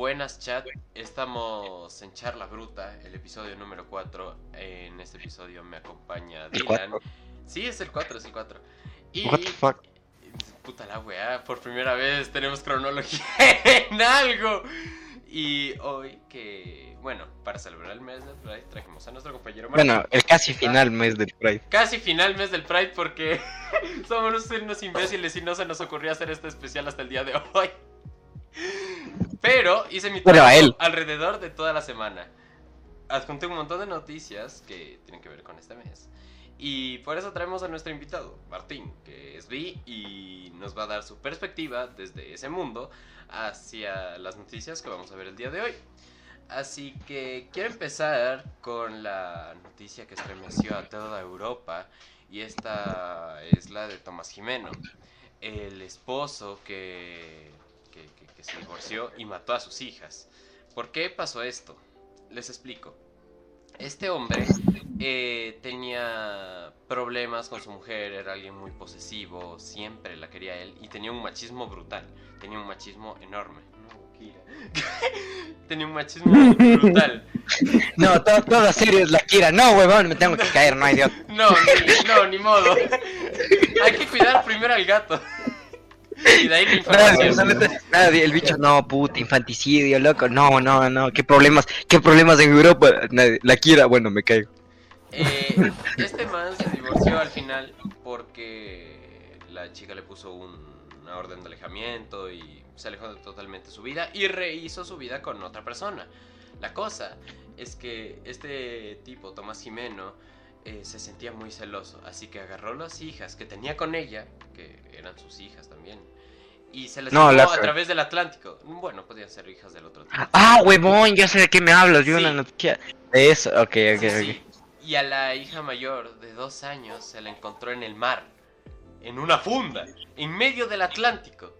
Buenas chat, estamos en Charla Bruta, el episodio número 4. En este episodio me acompaña ¿El Dylan. Sí, es el 4, es el 4. Y What the fuck? puta la weá, por primera vez tenemos cronología en algo. Y hoy que, bueno, para celebrar el mes del Pride trajimos a nuestro compañero Martín. Bueno, el casi final mes del Pride. Casi final mes del Pride porque somos unos imbéciles y no se nos ocurrió hacer este especial hasta el día de hoy. Pero hice mi trabajo alrededor de toda la semana. Adjunté un montón de noticias que tienen que ver con este mes. Y por eso traemos a nuestro invitado, Martín, que es bi y nos va a dar su perspectiva desde ese mundo hacia las noticias que vamos a ver el día de hoy. Así que quiero empezar con la noticia que estremeció a toda Europa y esta es la de Tomás Jimeno, el esposo que, que, se divorció y mató a sus hijas. ¿Por qué pasó esto? Les explico. Este hombre eh, tenía problemas con su mujer, era alguien muy posesivo, siempre la quería él y tenía un machismo brutal, tenía un machismo enorme. Tenía un machismo brutal. No, todo, todo serio es la Kira. No, huevón, me tengo que caer, no hay Dios. No, ni, no, ni modo. Hay que cuidar primero al gato. Y de ahí la información. nadie, el bicho, no, puta, infanticidio, loco. No, no, no, qué problemas, qué problemas en Europa. Nadie- la Kira, bueno, me caigo. Eh, este man se divorció al final porque la chica le puso un- una orden de alejamiento y se alejó de totalmente su vida y rehizo su vida con otra persona. La cosa es que este tipo, Tomás Jimeno, eh, se sentía muy celoso, así que agarró las hijas que tenía con ella, que eran sus hijas también, y se las No, llevó la- a través del Atlántico. Bueno, podían ser hijas del otro tipo. Ah, huevón, ya sé de qué me hablas. Vi Sí. una noticia de eso. Ok, ok, Sí, ok. sí. Y a la hija mayor de dos años se la encontró en el mar, en una funda, en medio del Atlántico.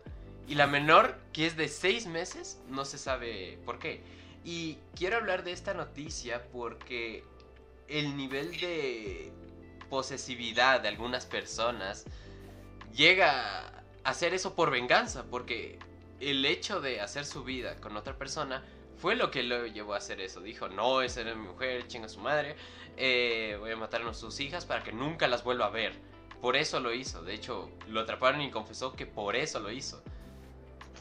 Y la menor, que es de seis meses, no se sabe por qué. Y quiero hablar de esta noticia porque el nivel de posesividad de algunas personas llega a hacer eso por venganza, porque el hecho de hacer su vida con otra persona fue lo que lo llevó a hacer eso. Dijo, no, esa era mi mujer, chinga su madre, eh, voy a matar a sus hijas para que nunca las vuelva a ver. Por eso lo hizo. De hecho, lo atraparon y confesó que por eso lo hizo.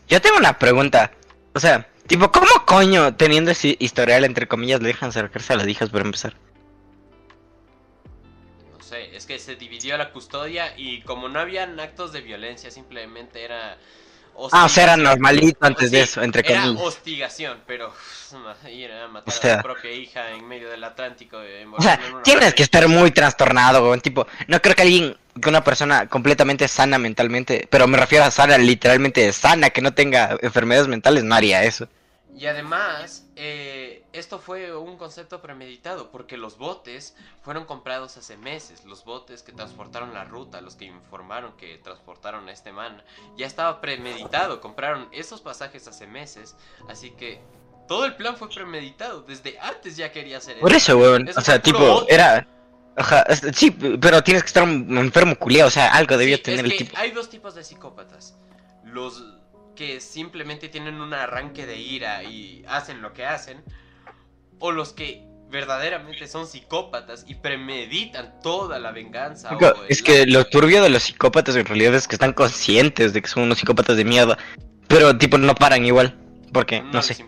Yo tengo una pregunta. O sea, tipo, ¿cómo coño, teniendo ese historial, entre comillas, le dejan acercarse a las hijas para empezar? Es que se dividió la custodia y como no habían actos de violencia, simplemente era... Ah, o sea, era normalito antes de eso, entre era comillas. hostigación, pero ir a matar O sea- a tu propia hija en medio del Atlántico. eh, O sea, tienes que estar muy trastornado, weón. Tipo, no creo que alguien, que una persona completamente sana mentalmente, pero me refiero a sana, literalmente sana, que no tenga enfermedades mentales, no haría eso. Y además, eh, esto fue un concepto premeditado, porque los botes fueron comprados hace meses. Los botes que transportaron la ruta, los que informaron que transportaron a este man, ya estaba premeditado. Compraron esos pasajes hace meses, así que todo el plan fue premeditado. Desde antes ya quería hacer Por eso, weón. Eso O sea, tipo, odio. era. Ajá, sí, pero tienes que estar un enfermo culiado, o sea, algo debió Sí, tener es el tipo. hay dos tipos de psicópatas. Los que simplemente tienen un arranque de ira y hacen lo que hacen. O los que verdaderamente son psicópatas y premeditan toda la venganza. Es que lo turbio de los psicópatas en realidad es que están conscientes de que son unos psicópatas de mierda, pero tipo no paran igual, porque No no, sé.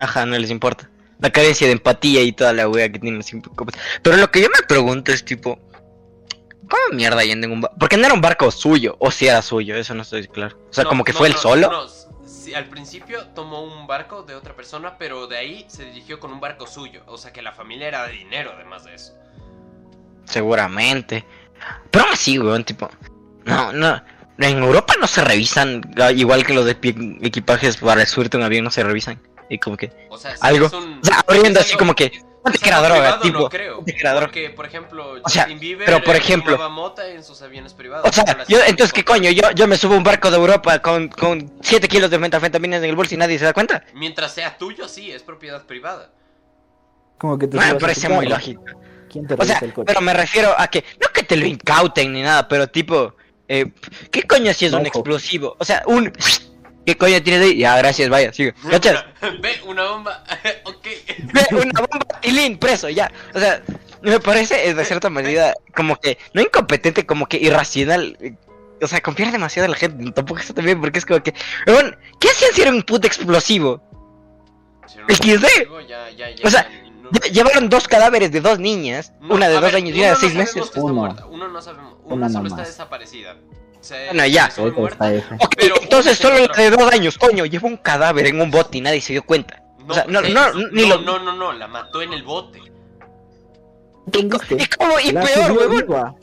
Ajá, no les importa. La carencia de empatía y toda la wea que tienen los psicópatas. Pero lo que yo me pregunto es tipo, ¿cómo mierda yendo en un barco? Porque no era un barco suyo, o si era suyo, eso no estoy claro. O sea, No, como que no, fue él no, solo. no, sí, al principio tomó un barco de otra persona, pero de ahí se dirigió con un barco suyo. O sea que la familia era de dinero además de eso. Seguramente. Pero aún así, weón, tipo. No, no. En Europa no se revisan, igual que los de equipajes para subirte un avión no se revisan. Y como que. O sea, si Algo. un- O sea, abriendo así como que. Ponte es que era droga, privado, tipo. No creo. que era droga. Porque, por ejemplo, O sea, Justin Bieber pero, por eh, ejemplo- mota en sus aviones privados. O sea, yo, entonces, ¿qué coño? Yo, yo me subo a un barco de Europa con, con 7 kilos de metanfetaminas en el bolso y nadie se da cuenta. Mientras sea tuyo, sí, es propiedad privada. Como que te me subas a tu parece muy lógico. ¿Quién te O sea, el coche? pero me refiero a que, no que te lo incauten ni nada, pero tipo, eh, ¿qué coño si es un explosivo? O sea, un, ¿Qué coño tienes ahí? Ya, gracias, vaya, sigue. ¿Cachas? Ve, una bomba. ok. Ve una bomba, tilín, preso, ya. O sea, me parece eh, de cierta manera como que, no incompetente, como que irracional. eh, O sea, confiar demasiado en la gente, tampoco está bien, porque es como que, weón, ¿qué hacían si era un puto explosivo? Si Ya, ya, ya, O sea, ya, no- Lle- Llevaron dos cadáveres de dos niñas, no, una de dos ver, años y una de seis meses. Uno. no sabemos. Una Una solo está desaparecida. O sea, Bueno, ya. está Ahorita muerta. está F. Ok, Pero entonces solo la de dos años, coño, llevó un cadáver en un bote y nadie se dio cuenta. No, o sea, no, eh, no, ni no, lo... no, no, no, la mató en el bote. ¿Y y cómo? Y La peor, huevón.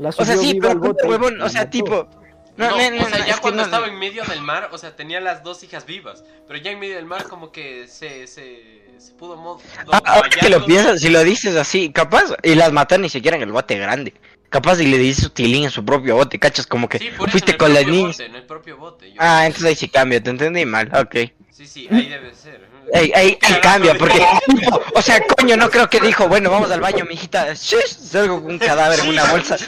O sea, sí, pero bote huevón, o sea, mató. tipo... No, No, no, no, o sea, no, ya cuando no- estaba en medio del mar, o sea, tenía las dos hijas vivas. Pero ya en medio del mar, como que se, se, se pudo Ah, ahora que lo piensas, si lo dices así, capaz, y las mató ni siquiera en el bote grande. Capaz y le dices su tilín en su propio bote, cachas, como que Sí, por eso, fuiste con las niñas. bote, en el propio bote. yo- Ah, entonces ahí sí cambia, te entendí mal, ok. Sí, sí, ahí debe ser. Ahí, ahí, ahí Cagando cambia, porque, o sea, coño, no creo que dijo, bueno, vamos al baño, mijita, shush, salgo con un cadáver en una bolsa.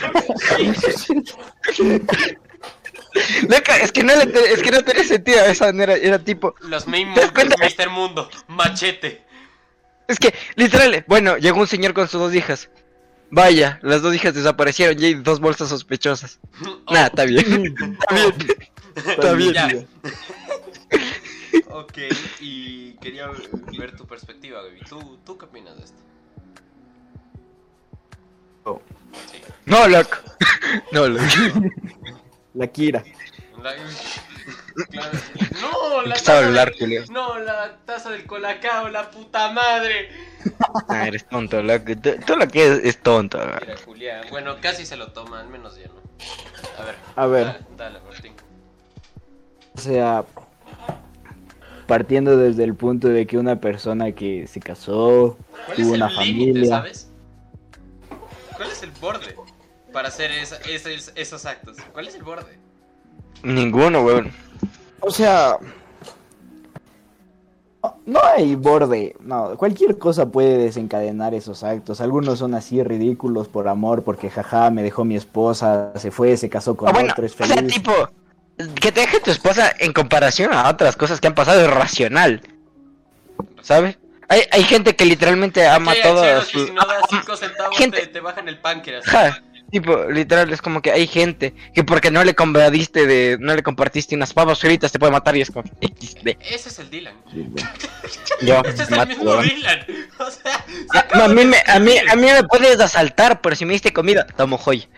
Loca, es que no le te- es que no tenía sentido esa manera, era tipo, Los main ¿Te das cuenta? Mr. Mundo, machete. es que, literal, bueno, llegó un señor con sus dos hijas. Vaya, las dos hijas desaparecieron y hay dos bolsas sospechosas. Oh, Nah, está bien. Está bien. Está bien. Ya. Ok, y quería ver tu perspectiva, baby. ¿Tú, ¿Tú qué opinas de esto? Oh. Sí. No, loco. No, loco. La Kira. La- Claro. No, la taza hablar, del-. No, la taza del colacao, la puta madre. Ah, eres tonto, loco. Tú lo que es, es tonto. Mira, Julián. Bueno, casi se lo toma, al menos ya no. A ver. A ver. Dale, dale Martín. O sea, partiendo desde el punto de que una persona que se casó, ¿Cuál es tuvo una límite, familia. sabes? ¿Cuál es el borde para hacer esa- esos, esos actos? ¿Cuál es el borde? Ninguno, weón. O sea, no hay borde, no, cualquier cosa puede desencadenar esos actos. Algunos son así ridículos por amor, porque jaja, me dejó mi esposa, se fue, se casó con Ah, bueno, otro, es o sea, feliz. tipo, que te deje tu esposa en comparación a otras cosas que han pasado es racional. ¿Sabes? Hay, hay gente que literalmente ama todo si no das 5 centavos gente- te, te bajan el páncreas. Ja, tipo, literal, es como que hay gente que porque no le compartiste de, no le compartiste unas papas fritas te puede matar y es como XD. Ese es el Dylan. Yo Ese es el mismo. Dylan. O sea, se A, acaba a mí me, a mí, a mí me puedes asaltar, pero si me diste comida, tomo joya.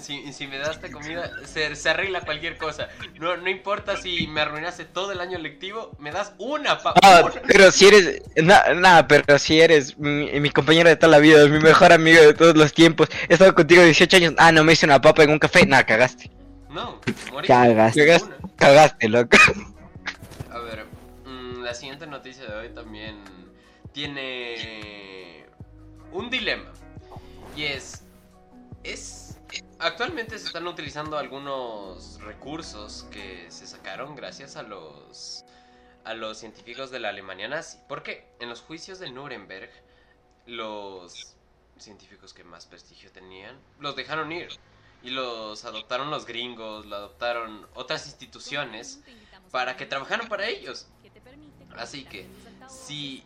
Si, me- si, me das comida, se, se arregla cualquier cosa. No, no importa si me arruinaste todo el año lectivo, me das una papa. Ah, pero si eres, nada, nah, pero si eres mi, mi compañero de toda la vida, mi mejor amigo de todos los tiempos, he estado contigo 18 años, ah, no me hice una papa en un café, nada, cagaste, No, morí. Cagas. cagaste, Una. cagaste, loco. A ver, mm, la siguiente noticia de hoy también tiene un dilema. Y es, es, actualmente se están utilizando algunos recursos que se sacaron gracias a los, a los científicos de la Alemania nazi. ¿Por qué? En los juicios de Nuremberg, los científicos que más prestigio tenían, los dejaron ir. Y los adoptaron los gringos, lo adoptaron otras instituciones para que trabajaran para ellos. Así que, si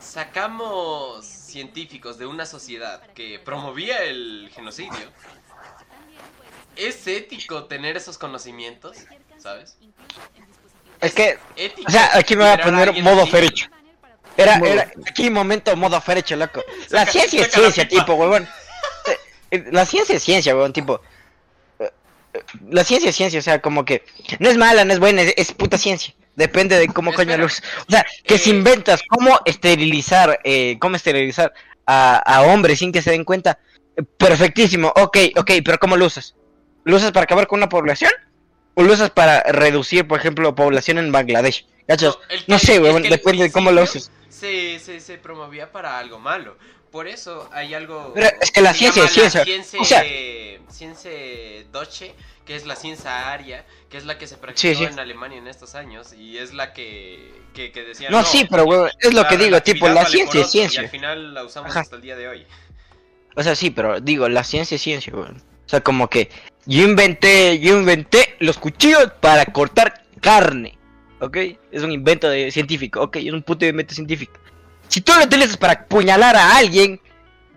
sacamos científicos de una sociedad que promovía el genocidio, ¿es ético tener esos conocimientos? ¿Sabes? Es que, ¿Ético o sea, aquí me voy a poner modo así? ferecho. Era, era, aquí momento modo ferecho, loco. La Saca- ciencia es ciencia, tipo, huevón. Eh, eh, La ciencia es ciencia, huevón, tipo. eh, La ciencia es ciencia, o sea, como que no es mala, no es buena, es, es puta ciencia. Depende de cómo coño uses. O sea, que si inventas cómo esterilizar, eh, cómo esterilizar a, a hombres sin que se den cuenta, perfectísimo, ok, ok, pero ¿cómo lo usas? ¿Lo usas para acabar con una población? ¿O lo usas para reducir, por ejemplo, población en Bangladesh? No que- sé, el depende de cómo lo uses. Se, se, se promovía para algo malo. Por eso hay algo. Pero es que la ciencia es ciencia. Ciencia, O sea- ciencia Doche, que es la ciencia aria, que es la que se practicó Sí, sí. en Alemania en estos años. Y es la que, que, que decían. No, sí, pero huevón, es lo que digo, tipo, la ciencia es ocho, Y al ciencia. final la usamos Ajá. hasta el día de hoy. O sea, sí, pero digo, la ciencia es ciencia, weón. O sea, como que Yo inventé, yo inventé los cuchillos para cortar carne. ¿Ok? Es un invento de científico. Ok, es un puto invento científico. Si tú lo utilizas para apuñalar a alguien,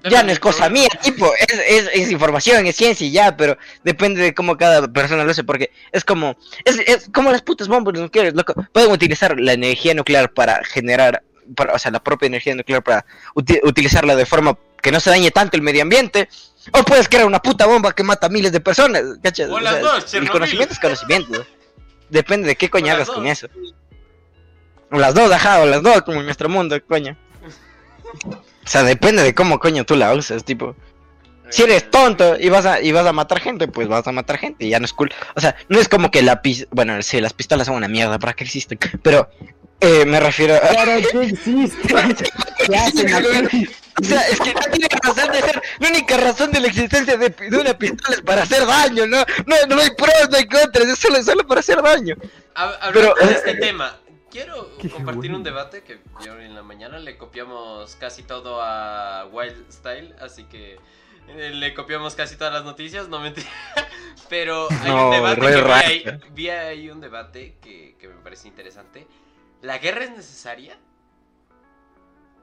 ya no es cosa mía, tipo, es, es, es información, es ciencia y ya, pero depende de cómo cada persona lo hace, porque es como, es, es como las putas bombas nucleares, loco. Pueden utilizar la energía nuclear para generar, para, o sea, la propia energía nuclear para uti- utilizarla de forma que no se dañe tanto el medio ambiente, o puedes crear una puta bomba que mata a miles de personas, ¿cachas? O las dos, el conocimiento es conocimiento. ¿no? Depende de qué coño O hagas con eso. O las dos, ajá, o las dos, como en nuestro mundo, coño. O sea, depende de cómo coño tú la usas, tipo. Si eres tonto y vas a y vas a matar gente, pues vas a matar gente y ya no es cool. O sea, no es como que la pis bueno, sí, las pistolas son una mierda, ¿para qué existen? Pero eh, me refiero a... Claro que existe. ¿Qué hacen aquí? O sea, es que no tiene razón de ser. La única razón de la existencia de, de una pistola es para hacer daño, ¿no? No, no hay pros, no hay contras, es solo, solo para hacer daño. Hab- Hablando Pero- de este tema, quiero compartir bueno. un debate que yo en la mañana le copiamos casi todo a Wild Style, así que eh, le copiamos casi todas las noticias, no mentira. Pero hay No, un debate que vi ahí, vi ahí un debate que, que me parece interesante. ¿La guerra es necesaria?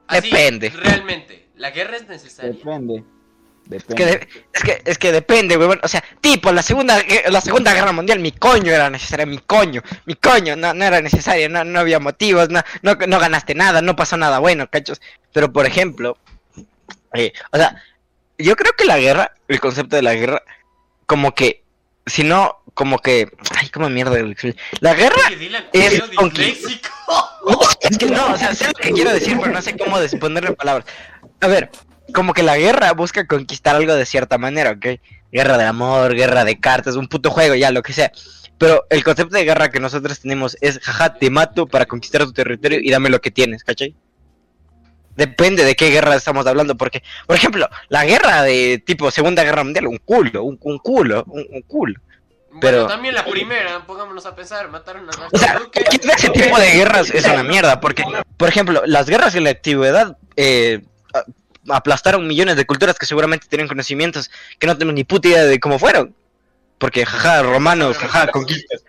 Así, Depende. Realmente, ¿la guerra es necesaria? Depende. Es Depende. que, de- es que, es que depende, weón. O sea, tipo, la segunda, la segunda guerra mundial, mi coño era necesaria, mi coño, mi coño, no, no era necesario, no, no había motivos, no, no, no ganaste nada, no pasó nada bueno, cachos. Pero, por ejemplo, eh, o sea, yo creo que la guerra, el concepto de la guerra, como que, si no, como que, ay, como mierda, la guerra Es ¿eres conqui- disléxico? no, es que no, o sea, sé lo que quiero decir, pero no sé cómo en palabras. A ver, como que la guerra busca conquistar algo de cierta manera, ¿ok? Guerra del amor, guerra de cartas, un puto juego, ya, lo que sea. Pero el concepto de guerra que nosotros tenemos es, jaja, te mato para conquistar tu territorio y dame lo que tienes, ¿cachai? Depende de qué guerra estamos hablando, porque, por ejemplo, la guerra de tipo Segunda Guerra Mundial, un culo, un, un culo, un, un culo. Pero- Bueno, también la primera, pongámonos a pensar, mataron a O sea, Duque. ese tipo de guerras es una mierda, porque, por ejemplo, las guerras en la antigüedad eh, aplastaron millones de culturas que seguramente tienen conocimientos que no tenemos ni puta idea de cómo fueron. Porque, jaja, romanos, jaja, conquistas.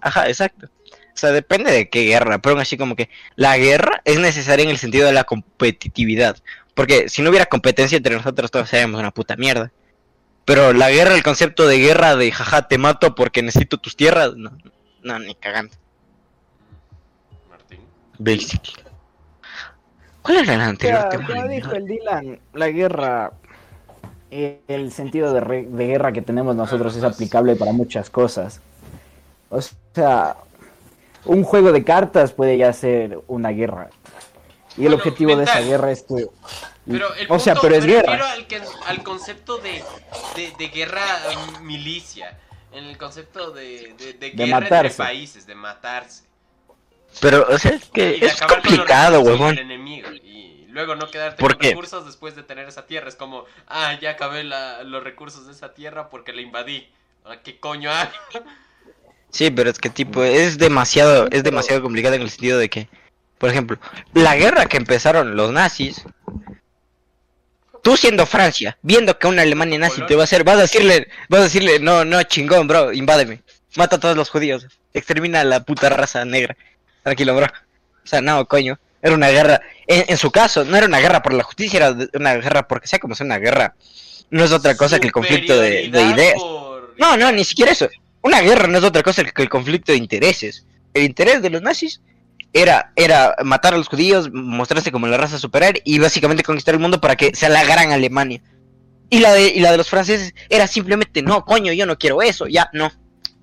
Ajá, exacto. O sea, depende de qué guerra, pero aún así como que la guerra es necesaria en el sentido de la competitividad. Porque si no hubiera competencia entre nosotros todos seríamos una puta mierda. Pero la guerra, el concepto de guerra de jaja, te mato porque necesito tus tierras, no, no, ni cagando. Martín. Basic. ¿Cuál era el anterior tema? como dijo el Dylan, la guerra, eh, el sentido de, re- de guerra que tenemos nosotros es aplicable para muchas cosas. O sea, un juego de cartas puede ya ser una guerra. Y el objetivo de esa guerra es que... Pero el o sea, pero es me refiero guerra. Al, que- al concepto de, de, de guerra eh, milicia. En el concepto de, de, de guerra entre matarse. países, de matarse. Pero, o sea, es que es complicado, huevón. Y luego no quedarte ¿Por con qué? recursos después de tener esa tierra. Es como, ah, ya acabé la- los recursos de esa tierra porque la invadí. ¿qué coño hago? Sí, pero es que tipo, es demasiado, es demasiado complicado en el sentido de que, por ejemplo, la guerra que empezaron los nazis, tú siendo Francia, viendo que una Alemania nazi te va a hacer, vas a decirle, vas a decirle, no, no, chingón, bro, invádeme, mata a todos los judíos, extermina a la puta raza negra, tranquilo, bro. O sea, no, coño, era una guerra, en, en su caso, no era una guerra por la justicia, era una guerra porque sea como sea una guerra, no es otra cosa que el conflicto de, ideas. por- No, no, ni siquiera eso. Una guerra no es otra cosa que el conflicto de intereses. El interés de los nazis era, era matar a los judíos, mostrarse como la raza superior y básicamente conquistar el mundo para que sea la gran Alemania. Y la de, y la de los franceses era simplemente, no, coño, yo no quiero eso, ya, no.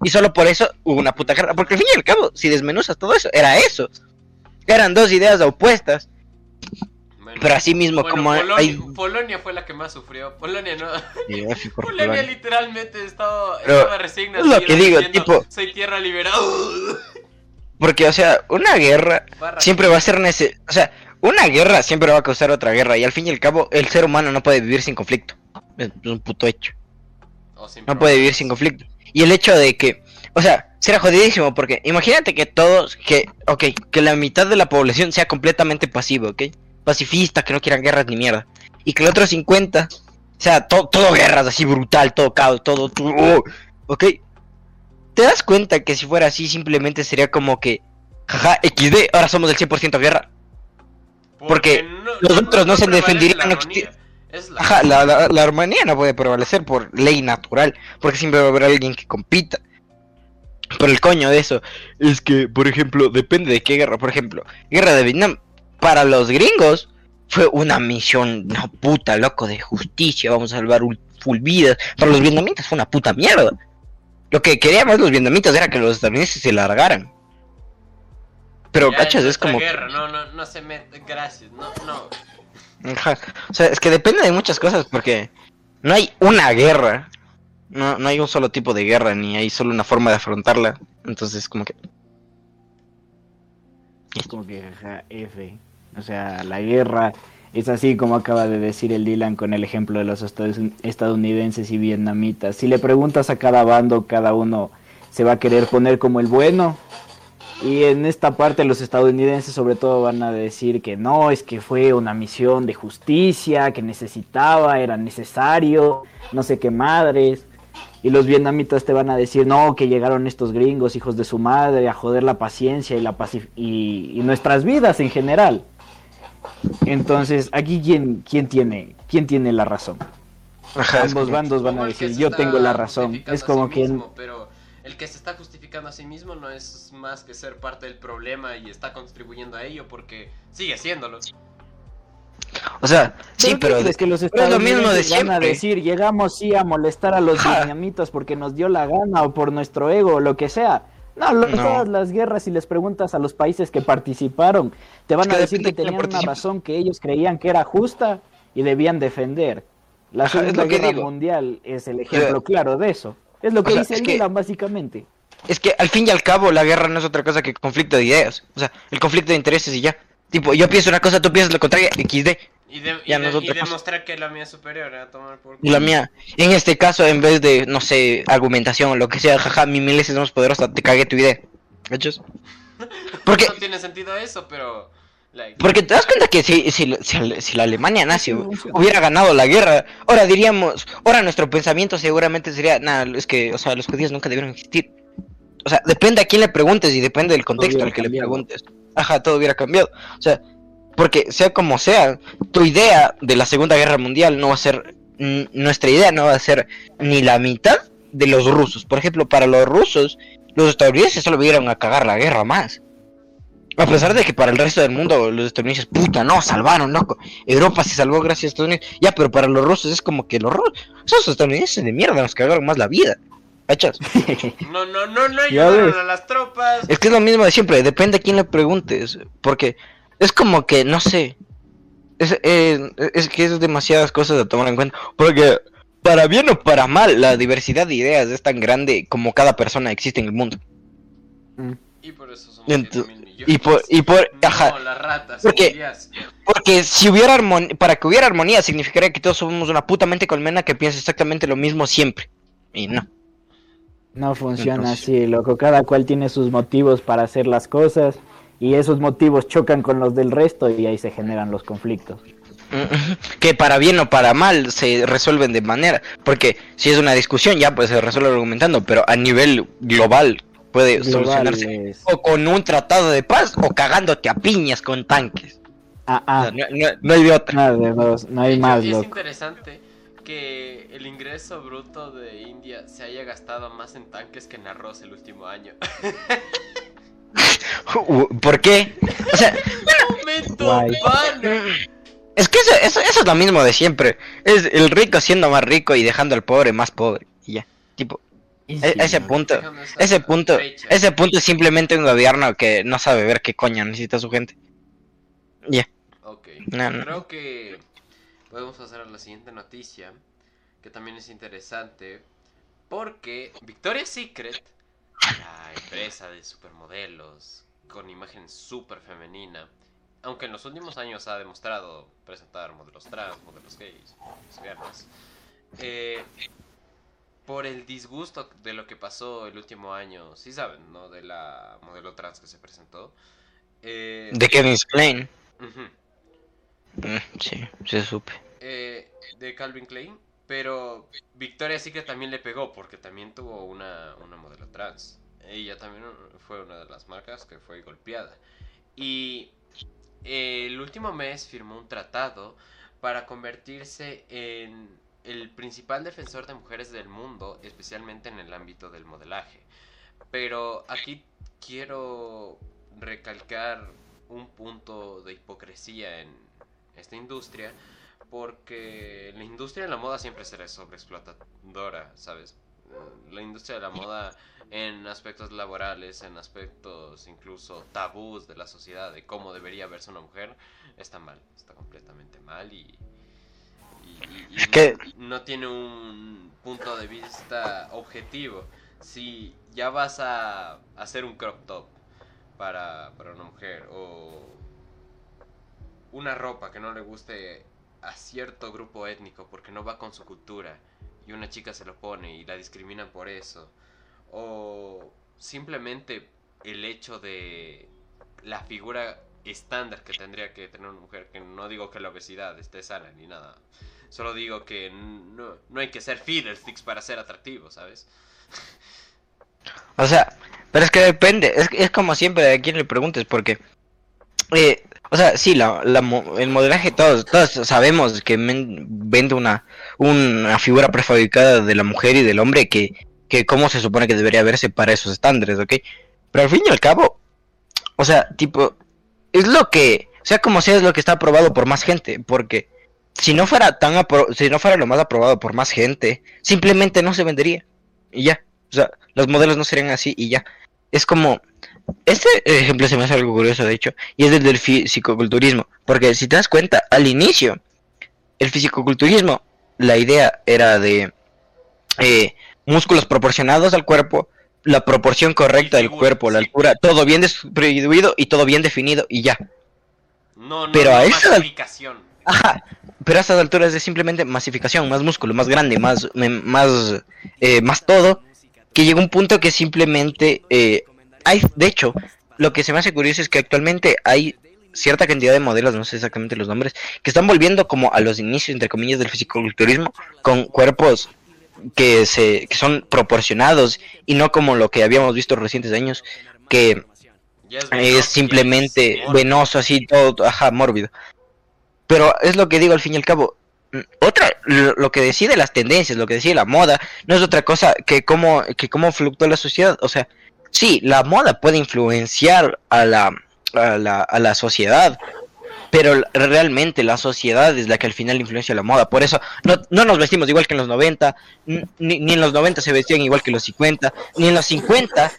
Y solo por eso hubo una puta guerra. Porque al fin y al cabo, si desmenuzas todo eso, era eso. Eran dos ideas opuestas. Bueno, Pero así mismo, bueno, como Polonia, hay... Polonia fue la que más sufrió. Polonia no. Sí, Polonia literalmente estaba, es lo que digo, diciendo, tipo- Soy tierra liberada. Porque, o sea, una guerra Barra. siempre va a ser necesario. O sea, una guerra siempre va a causar otra guerra. Y al fin y al cabo, el ser humano no puede vivir sin conflicto. Es un puto hecho. O sin No puede vivir sin conflicto. Y el hecho de que. O sea, será jodidísimo. Porque imagínate que todos. Que. Ok, que la mitad de la población sea completamente pasivo, ¿ok? Pacifista, que no quieran guerras ni mierda. Y que el otro 50. O sea, to- todo guerras así brutal, todo caos, todo. todo- oh, ¿ok? ¿Te das cuenta que si fuera así simplemente sería como que, jaja, XD, ahora somos del 100% guerra? Porque los otros no se defenderían, la no armonía. Es la Ajá, la, la, la armonía no puede prevalecer por ley natural, porque siempre va a haber alguien que compita. Pero el coño de eso es que, por ejemplo, depende de qué guerra. Por ejemplo, guerra de Vietnam, para los gringos fue una misión, una puta loco de justicia, vamos a salvar un full vidas. Para los vietnamitas fue una puta mierda. Lo que querían más los vietnamitas era que los estadounidenses se largaran. Pero, Ya cachas, es como... guerra, no, no, no se mete, gracias, no, no. Ajá. O sea, es que depende de muchas cosas porque no hay una guerra. No, no hay un solo tipo de guerra, ni hay solo una forma de afrontarla. Entonces, como que... Es como que jaja, F. O sea, la guerra es así como acaba de decir el Dylan con el ejemplo de los estadounidenses y vietnamitas. Si le preguntas a cada bando, cada uno se va a querer poner como el bueno. Y en esta parte los estadounidenses sobre todo van a decir que no, es que fue una misión de justicia, que necesitaba, era necesario, no sé qué madres. Y los vietnamitas te van a decir, no, que llegaron estos gringos, hijos de su madre, a joder la paciencia y, la y, y nuestras vidas en general. Entonces, aquí quién, quién tiene, quién tiene la razón. Ajá, Ambos bandos van a decir, yo tengo la razón. Es como sí que mismo, Pero el que se está justificando a sí mismo no es más que ser parte del problema y está contribuyendo a ello porque sigue haciéndolo. O sea, sí, ¿qué pero... crees que los pero es lo mismo de van a siempre. decir, llegamos sí a molestar a los Ajá. vietnamitas porque nos dio la gana o por nuestro ego o lo que sea. No, lo- No. todas las guerras, si les preguntas a los países que participaron, te van Es que a decir que tenían una razón que ellos creían que era justa y debían defender. La Ajá, Segunda Guerra digo. Mundial es el ejemplo claro de eso. Es lo que sea, dice es el que- Dylan, básicamente. Es que al fin y al cabo la guerra no es otra cosa que conflicto de ideas. O sea, el conflicto de intereses y ya. Tipo, yo pienso una cosa, tú piensas lo contrario, XD. Y, de- de- es demostrar que la mía es superior, ¿eh? a tomar por Y la mía, en este caso, en vez de, no sé, argumentación o lo que sea, jaja, mi mil veces más poderosa, te cagué tu idea. ¿Cachas? Porque, No tiene sentido eso, pero... like, porque te das cuenta que si, si, si, si la Alemania nazi hubiera ganado la guerra, ahora diríamos, ahora nuestro pensamiento seguramente sería, nada, es que, o sea, los judíos nunca debieron existir. O sea, depende a quién le preguntes y depende del contexto al que le preguntes. Ajá, todo hubiera cambiado. O sea, porque sea como sea, tu idea de la Segunda Guerra Mundial no va a ser, nuestra idea no va a ser ni la mitad de los rusos. Por ejemplo, para los rusos, los estadounidenses solo vinieron a cagar la guerra más. A pesar de que para el resto del mundo los estadounidenses, puta, no, salvaron, loco. Europa se salvó gracias a Estados Unidos. Ya, pero para los rusos es como que los rusos, esos estadounidenses de mierda nos cagaron más la vida. ¿Cachas? No, no, no, no Ya ayudaron a las tropas. Es que es lo mismo de siempre, depende a quién le preguntes. Porque es como que, no sé. Es, eh, es que es demasiadas cosas a tomar en cuenta. Porque, para bien o para mal, la diversidad de ideas es tan grande como cada persona existe en el mundo. Y por eso somos Ent- 7 mil millones. y por- y por- No, ajá. las ratas. Porque-. Porque si hubiera armonía, para que hubiera armonía, significaría que todos somos una puta mente colmena que piensa exactamente lo mismo siempre. Y no. No funciona Entonces- así, loco. Cada cual tiene sus motivos para hacer las cosas y esos motivos chocan con los del resto y ahí se generan los conflictos. que para bien o para mal se resuelven de manera, porque si es una discusión ya pues se resuelve argumentando, pero a nivel global puede Global solucionarse es- o con un tratado de paz o cagándote a piñas con tanques. Ah, O ah, sea, no, no- no hay de otra. nada de dos, no hay más, es loco. interesante que el ingreso bruto de India se haya gastado más en tanques que en arroz el último año. ¿Por qué? O sea, ¡Momento, Guay. pana! es que eso, eso, eso es lo mismo de siempre. Es el rico siendo más rico y dejando al pobre más pobre. Y ya. Tipo, e- ese punto. Ese punto, ese punto es simplemente un gobierno que no sabe ver qué coño necesita su gente. Ya. Ok. No, no. Creo que podemos pasar a la siguiente noticia, que también es interesante, porque Victoria's Secret, la empresa de supermodelos con imagen super femenina, aunque en los últimos años ha demostrado presentar modelos trans, modelos gays, lesbianas, eh, por el disgusto de lo que pasó el último año, sí saben, ¿no? De la modelo trans que se presentó. eh, De Kevin Klein. ujú. Mm, Sí, se supe. eh, de Calvin Klein, Pero Victoria Secret también le pegó porque también tuvo una, una modelo trans. Ella también fue una de las marcas que fue golpeada. Y el último mes firmó un tratado para convertirse en el principal defensor de mujeres del mundo, especialmente en el ámbito del modelaje. Pero aquí quiero recalcar un punto de hipocresía en esta industria, porque la industria de la moda siempre será sobreexplotadora, ¿sabes? La industria de la moda en aspectos laborales, en aspectos incluso tabús de la sociedad, de cómo debería verse una mujer, está mal, está completamente mal y, no, tiene un punto de vista objetivo. Si ya vas a hacer un crop top para, para una mujer o una ropa que no le guste a cierto grupo étnico porque no va con su cultura y una chica se lo pone y la discriminan por eso o simplemente el hecho de la figura estándar que tendría que tener una mujer, que no digo que la obesidad esté sana ni nada, solo digo que no, no hay que ser fiddlesticks para ser atractivo, ¿sabes? O sea, pero es que depende, es, es como siempre a quién le preguntes, porque, eh, o sea, sí, la, el modelaje, todos, todos sabemos que vende una, una figura prefabricada de la mujer y del hombre que que cómo se supone que debería verse para esos estándares, ¿ok? Pero al fin y al cabo, o sea, tipo, es lo que, sea como sea, es lo que está aprobado por más gente, porque si no fuera tan si no fuera lo más aprobado por más gente, simplemente no se vendería y ya. O sea, los modelos no serían así y ya. Es como este ejemplo se me hace algo curioso, de hecho, y es el del fisicoculturismo, porque si te das cuenta, al inicio el fisicoculturismo, la idea era de eh, músculos proporcionados al cuerpo, la proporción correcta del cuerpo, la altura, todo bien distribuido y todo bien definido y ya. No, no, pero a esa Ajá, pero a estas alturas es simplemente masificación, más músculo, más grande, más más eh, más todo, que llega un punto que simplemente eh, hay, de hecho, lo que se me hace curioso es que actualmente hay cierta cantidad de modelos, no sé exactamente los nombres, que están volviendo como a los inicios, entre comillas, del fisiculturismo, con cuerpos que, se, que son proporcionados y no como lo que habíamos visto en recientes años, que es, simplemente venoso, así, todo, ajá, mórbido. Pero es lo que digo al fin y al cabo. Mm, otra, lo, que decide las tendencias, lo que decide la moda, no es otra cosa que cómo, que cómo fluctúa la sociedad. O sea, sí, la moda puede influenciar a la, a la, a la sociedad, pero realmente la sociedad es la que al final influencia la moda. Por eso no, no nos vestimos igual que en los 90, ni, en los 90 se vestían igual que en los 50, ni en los 50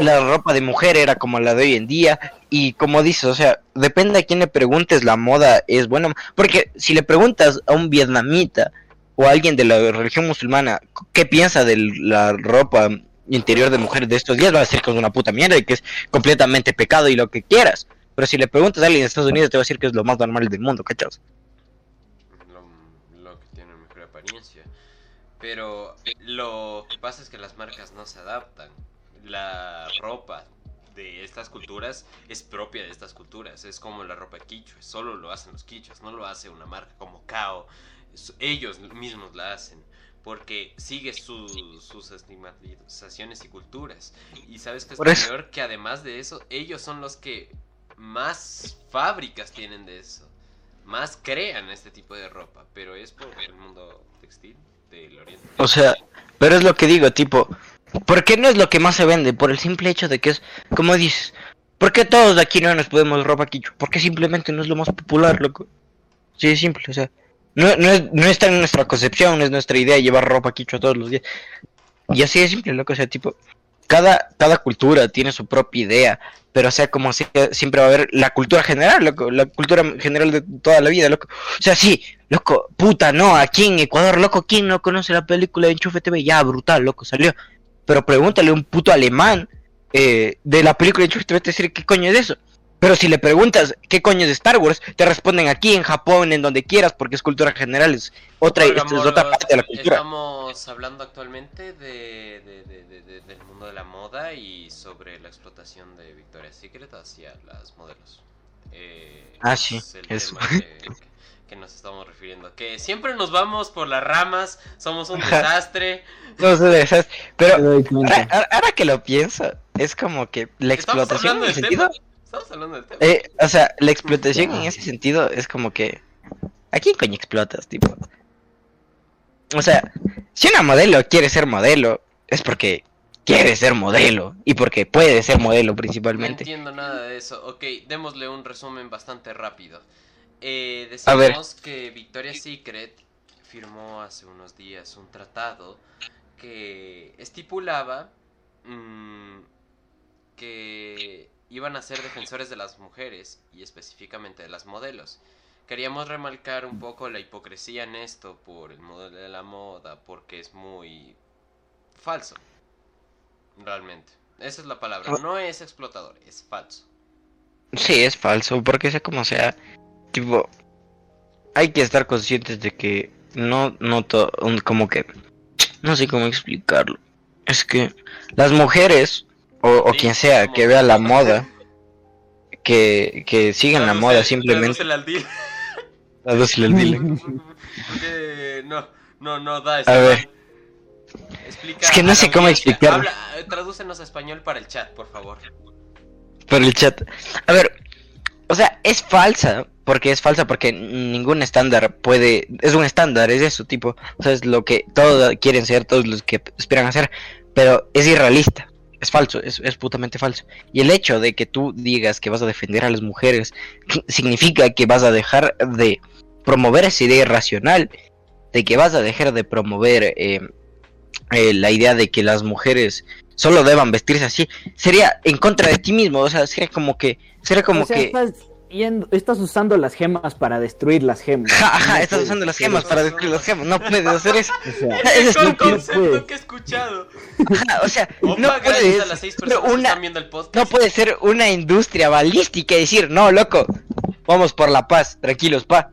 la ropa de mujer era como la de hoy en día. Y como dices, o sea, depende a quién le preguntes, la moda es buena. Porque si le preguntas a un vietnamita o a alguien de la religión musulmana qué piensa de la ropa interior de mujeres de estos días, va a decir que es una puta mierda y que es completamente pecado y lo que quieras. Pero si le preguntas a alguien de Estados Unidos, te va a decir que es lo más normal del mundo, ¿cachas? Lo, que tiene mejor apariencia. Pero lo que pasa es que las marcas no se adaptan. La ropa de estas culturas es propia de estas culturas. Es como la ropa quichua. Solo lo hacen los quichuas. No lo hace una marca como Kao. Ellos mismos la hacen porque sigue sus estigmatizaciones y culturas. Y sabes que es peor que además de eso, ellos son los que más fábricas tienen de eso. Más crean este tipo de ropa. Pero es por el mundo textil del oriente. O sea, pero es lo que digo, tipo, ¿por qué no es lo que más se vende? Por el simple hecho de que es, como dices, ¿por qué todos de aquí no nos podemos ropa quicho? Porque simplemente no es lo más popular, loco. Sí, es simple, o sea. No, no, no está en nuestra concepción, no es nuestra idea llevar ropa quicho todos los días. Y así es simple, loco, o sea, tipo, cada, cada cultura tiene su propia idea, pero o sea, como si, siempre va a haber la cultura general, loco, la cultura general de toda la vida, loco. O sea, sí, loco, puta, no, aquí en Ecuador, loco, ¿quién no conoce la película de Enchufe TV? Ya, brutal, loco, salió. Pero pregúntale a un puto alemán eh, de la película de Enchufe TV, te decir qué coño es eso. Pero si le preguntas qué coño es Star Wars, te responden aquí, en Japón, en donde quieras, porque es cultura general, es otra, es otra parte de la cultura. Estamos hablando actualmente de, del mundo de la moda y sobre la explotación de Victoria's Secret hacia las modelos. Eh, ah, sí, eso. que nos estamos refiriendo. Que siempre nos vamos por las ramas, somos un desastre. No sé de esas, pero ahora, que lo pienso, es como que la Estamos explotación hablando en ese del sentido, tema. Estamos hablando del tema. eh, o sea, la explotación en ese sentido es como que ¿a quién coño explotas, tipo? O sea, si una modelo quiere ser modelo, es porque quiere ser modelo y porque puede ser modelo No principalmente. entiendo nada de eso. Ok, démosle un resumen bastante rápido. Eh, A ver. decimos que Victoria's Secret firmó hace unos días un tratado que estipulaba mm, que iban a ser defensores de las mujeres y específicamente de las modelos. Queríamos remarcar un poco la hipocresía en esto por el modelo de la moda, porque es muy falso. Realmente. Esa es la palabra. No es explotador, es falso. Sí, es falso, porque sea como sea, tipo, hay que estar conscientes de que no, no to- un- como que, no sé cómo explicarlo. Es que las mujeres, o, o Sí, quien sea que vea la moda, que, que sigan la Tradúcele- moda simplemente, al deal. Porque no, no, no da A ver. Explica Es que no sé cómo explicarlo. Tradúcenos a español para el chat, por favor. por el chat. A ver, o sea, es falsa, porque es falsa porque ningún estándar puede, es un estándar, es eso, tipo, o sea, es lo que todos quieren ser, todos los que esperan hacer, pero es irrealista, es falso, es, es putamente falso. Y el hecho de que tú digas que vas a defender a las mujeres significa que vas a dejar de promover esa idea irracional, de que vas a dejar de promover eh, eh, la idea de que las mujeres solo deban vestirse así, sería en contra de ti mismo, o sea, sería como que, sería como O sea, que, yendo- estás usando las gemas para destruir las gemas. ja, ajá, No estás puedes usando las gemas para destruir las gemas, no puedes hacer eso, O sea, es el lo mejor que no concepto puede. que he escuchado. Ajá, o sea, Opa, no puedes a las seis personas que una, están viendo el podcast. no puede ser una industria balística y decir, no, loco, vamos por la paz, tranquilos, pa,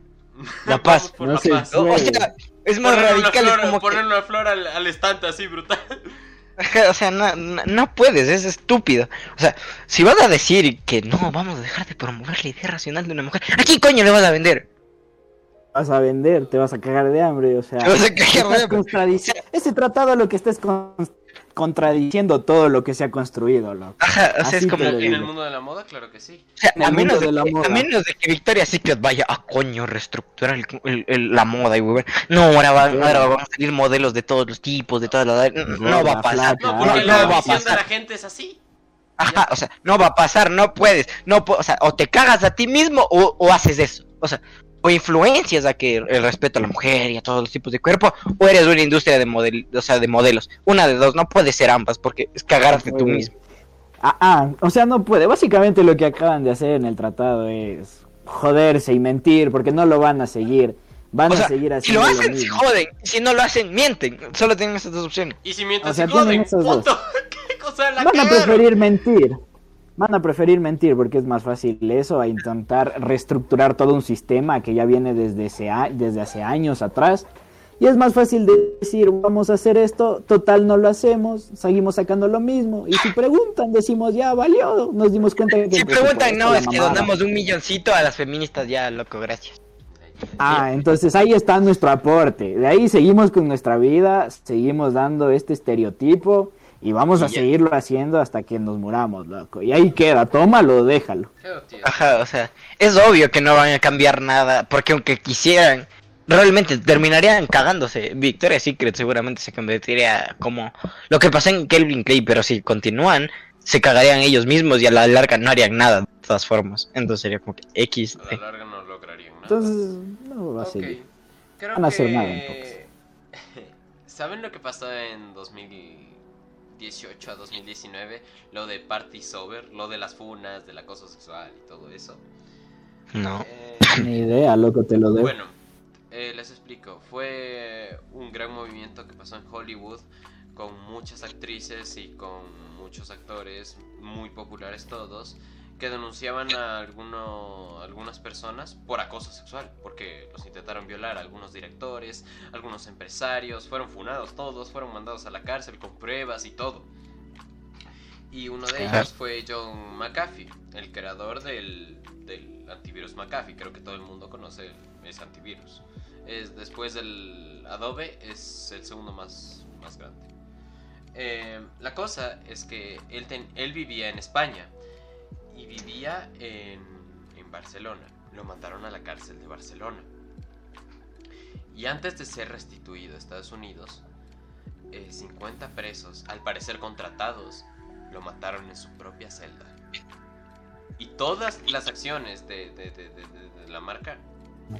la paz. por No la paz. o, sea, es más Ponerle una radical, es flor, como que- ponerle una flor al, al estante así brutal. O sea, no, puedes, es estúpido. O sea, si vas a decir que no, vamos a dejar de promover la idea racional de una mujer, ¿a quién coño le vas a vender? vas a vender, te vas a cagar de hambre, o sea. Te vas a cagar de hambre. Ese tratado lo que está es con- contradiciendo todo lo que se ha construido, loco. Ajá, o sea, Así es como. En el mundo de la moda, claro que sí. O sea, a menos, de de la que, moda. a menos de que Victoria's Secret vaya a coño reestructurar el- el- el- la moda y güey. No, ahora, va- Sí. ahora van a salir modelos de todos los tipos, de todas las edades. No, no va a pasar. Flaca, No, porque no la va a visión de pasar. la gente es así. Ajá, o sea, no va a pasar, no puedes. No o sea, o te cagas a ti mismo o, o haces eso. O sea, o influencias a que el respeto a la mujer y a todos los tipos de cuerpo, o eres una industria de model, o sea, de modelos. Una de dos, no puede ser ambas, porque es cagarte tú mismo. Ah, ah, o sea, no puede. Básicamente lo que acaban de hacer en el tratado es joderse y mentir, porque no lo van a seguir. Van O sea, a seguir si lo haciendo hacen, se joden. Si no lo hacen, mienten. Solo tienen esas dos opciones. Y si mientras O sea, se joden, esos dos. puto, ¿qué cosa la Van a preferir mentir. Van a preferir mentir porque es más fácil eso a intentar reestructurar todo un sistema que ya viene desde, ese a- desde hace años atrás. Y es más fácil decir, vamos a hacer esto, total no lo hacemos, seguimos sacando lo mismo. Y si preguntan, decimos, ya valió, nos dimos cuenta que... Si el preguntan, no, es que mamada". donamos un milloncito a las feministas, ya, loco, gracias. Ah, entonces ahí está nuestro aporte. De ahí seguimos con nuestra vida, seguimos dando este estereotipo y vamos a ya. seguirlo haciendo hasta que nos muramos, loco. Y ahí queda, tómalo, déjalo. Ajá, o sea, es obvio que no van a cambiar nada, porque aunque quisieran, realmente terminarían cagándose. Victoria's Secret seguramente se convertiría como lo que pasó en Kelvin Clay, pero si continúan, se cagarían ellos mismos y a la larga no harían nada de todas formas. Entonces sería como que X. A la larga no lograrían nada. Entonces, no va a seguir. Creo van a hacer que- nada. ¿Saben lo que pasó en 2018 a 2019? Lo de Party Sober, lo de las funas, del acoso sexual y todo eso. No. Eh, Ni idea, loco, te lo debo. bueno, eh, les explico. Fue un gran movimiento que pasó en Hollywood con muchas actrices y con muchos actores muy populares todos que denunciaban a alguno, algunas personas por acoso sexual, porque los intentaron violar a algunos directores, algunos empresarios, fueron funados todos, fueron mandados a la cárcel con pruebas y todo. Y uno de ellos fue John McAfee, el creador del, del antivirus McAfee. Creo que todo el mundo conoce ese antivirus. Es, después del Adobe es el segundo más, más grande. Eh, la cosa es que él, ten- él vivía en España y vivía en, en Barcelona. Lo mandaron a la cárcel de Barcelona. Y antes de ser restituido a Estados Unidos, eh, 50 presos, al parecer contratados, lo mataron en su propia celda. Y todas las acciones de, de- de- de- de- de la marca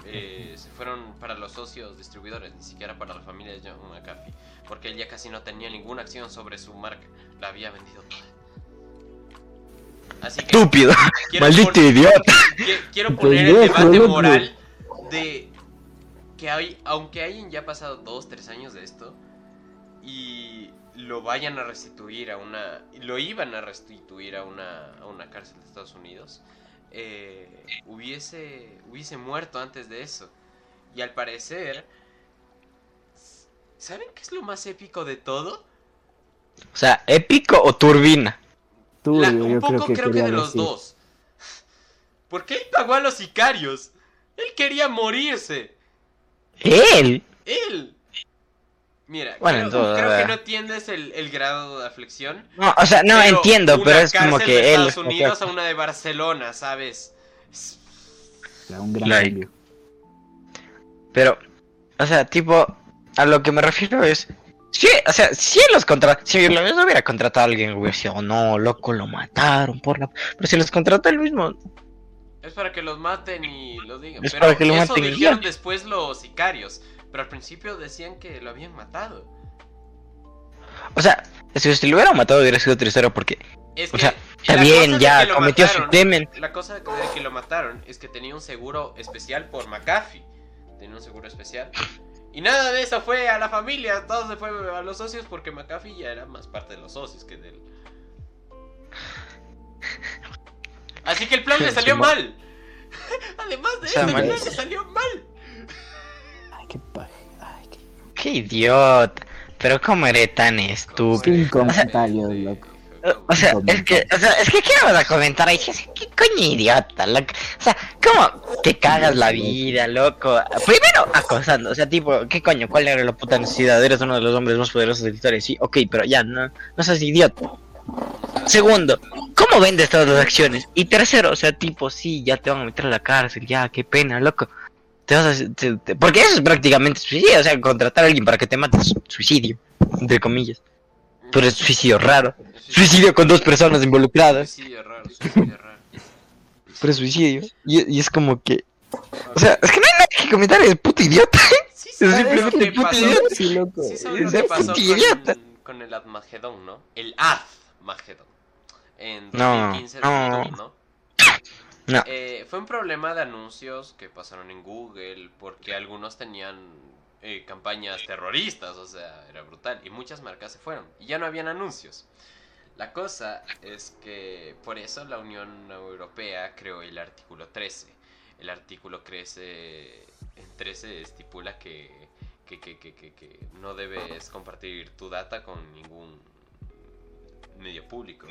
eh, se fueron para los socios distribuidores, ni siquiera para la familia de John McAfee, porque él ya casi no tenía ninguna acción sobre su marca, la había vendido toda. Así que Estúpido. Maldito idiota. qui- quiero poner el debate moral de que hay, aunque hayan ya pasado dos, tres años de esto y lo vayan a restituir a una, lo iban a restituir a una, a una cárcel de Estados Unidos, eh, hubiese, hubiese muerto antes de eso. Y al parecer, ¿saben qué es lo más épico de todo? O sea, épico o turbina. Turbio, La- yo un poco creo que, creo que de los decir. dos. Porque él pagó a los sicarios. Él quería morirse. Él. Él. Mira, Bueno, creo, entonces, creo que no entiendes el, el grado de aflicción. No, o sea, no pero entiendo, pero es como que de él. Estados Unidos a una de Barcelona, ¿sabes? Es- un gran Like. Pero, o sea, tipo, a lo que me refiero es. Sí, o sea, si los contrató. Si lo lo hubiera contratado a alguien, hubiera sido, no, loco, lo mataron por la. Pero si los contrató él mismo. Es para que los maten y lo digan. Es pero para que lo eso maten y dijeron ya. después los sicarios. Pero al principio decían que lo habían matado. O sea, si, si lo hubiera matado hubiera sido tercero porque. Es O sea, está bien, ya cometió su temen. La cosa de que lo mataron es que tenía un seguro especial por McAfee. Tenía un seguro especial. Y nada de eso fue a la familia, todo se fue a los socios porque McAfee ya era más parte de los socios que del. Así que el plan le salió Sí, mal. Además de eso, el plan le salió mal. Ay, qué paje. Ay, qué... Qué idiota. Pero cómo eres tan estúpido. Sin comentarios, loco. O sea, es que, o sea, es que ¿qué vas a comentar ahí? ¿Qué coño idiota, loco? O sea, ¿cómo te cagas la vida, loco? Primero, acosando, o sea, tipo, ¿qué coño? ¿Cuál era la puta necesidad? Eres uno de los hombres más poderosos de la historia, sí, ok, pero ya, no, no seas idiota. Segundo, ¿cómo vendes todas las acciones? Y tercero, o sea, tipo, sí, ya te van a meter a la cárcel, ya, qué pena, loco. Te vas a, te- te- porque eso es prácticamente suicidio, o sea, contratar a alguien para que te mate es suicidio, entre comillas. Pero es suicidio raro. Suicidio con dos personas involucradas. Suicidio raro, suicidio raro. Pero es suicidio. Y, y es como que. O sea, es que no hay nada que comentar, es puto idiota. Sí, Es sabes simplemente puto pasó. idiota. Sí, loco. Sí, Es que pasó puto idiota. con, con el Admagedón, ¿no? El Admagedón. En No, 2015 no. 2002, ¿no? No. Eh, fue un problema de anuncios que pasaron en Google porque algunos tenían eh, campañas terroristas, o sea, era brutal. Y muchas marcas se fueron y ya no habían anuncios. La cosa es que por eso la Unión Europea creó el artículo 13. El artículo 13, en 13 estipula que, que, que, que, que- que no debes compartir tu data con ningún medio público.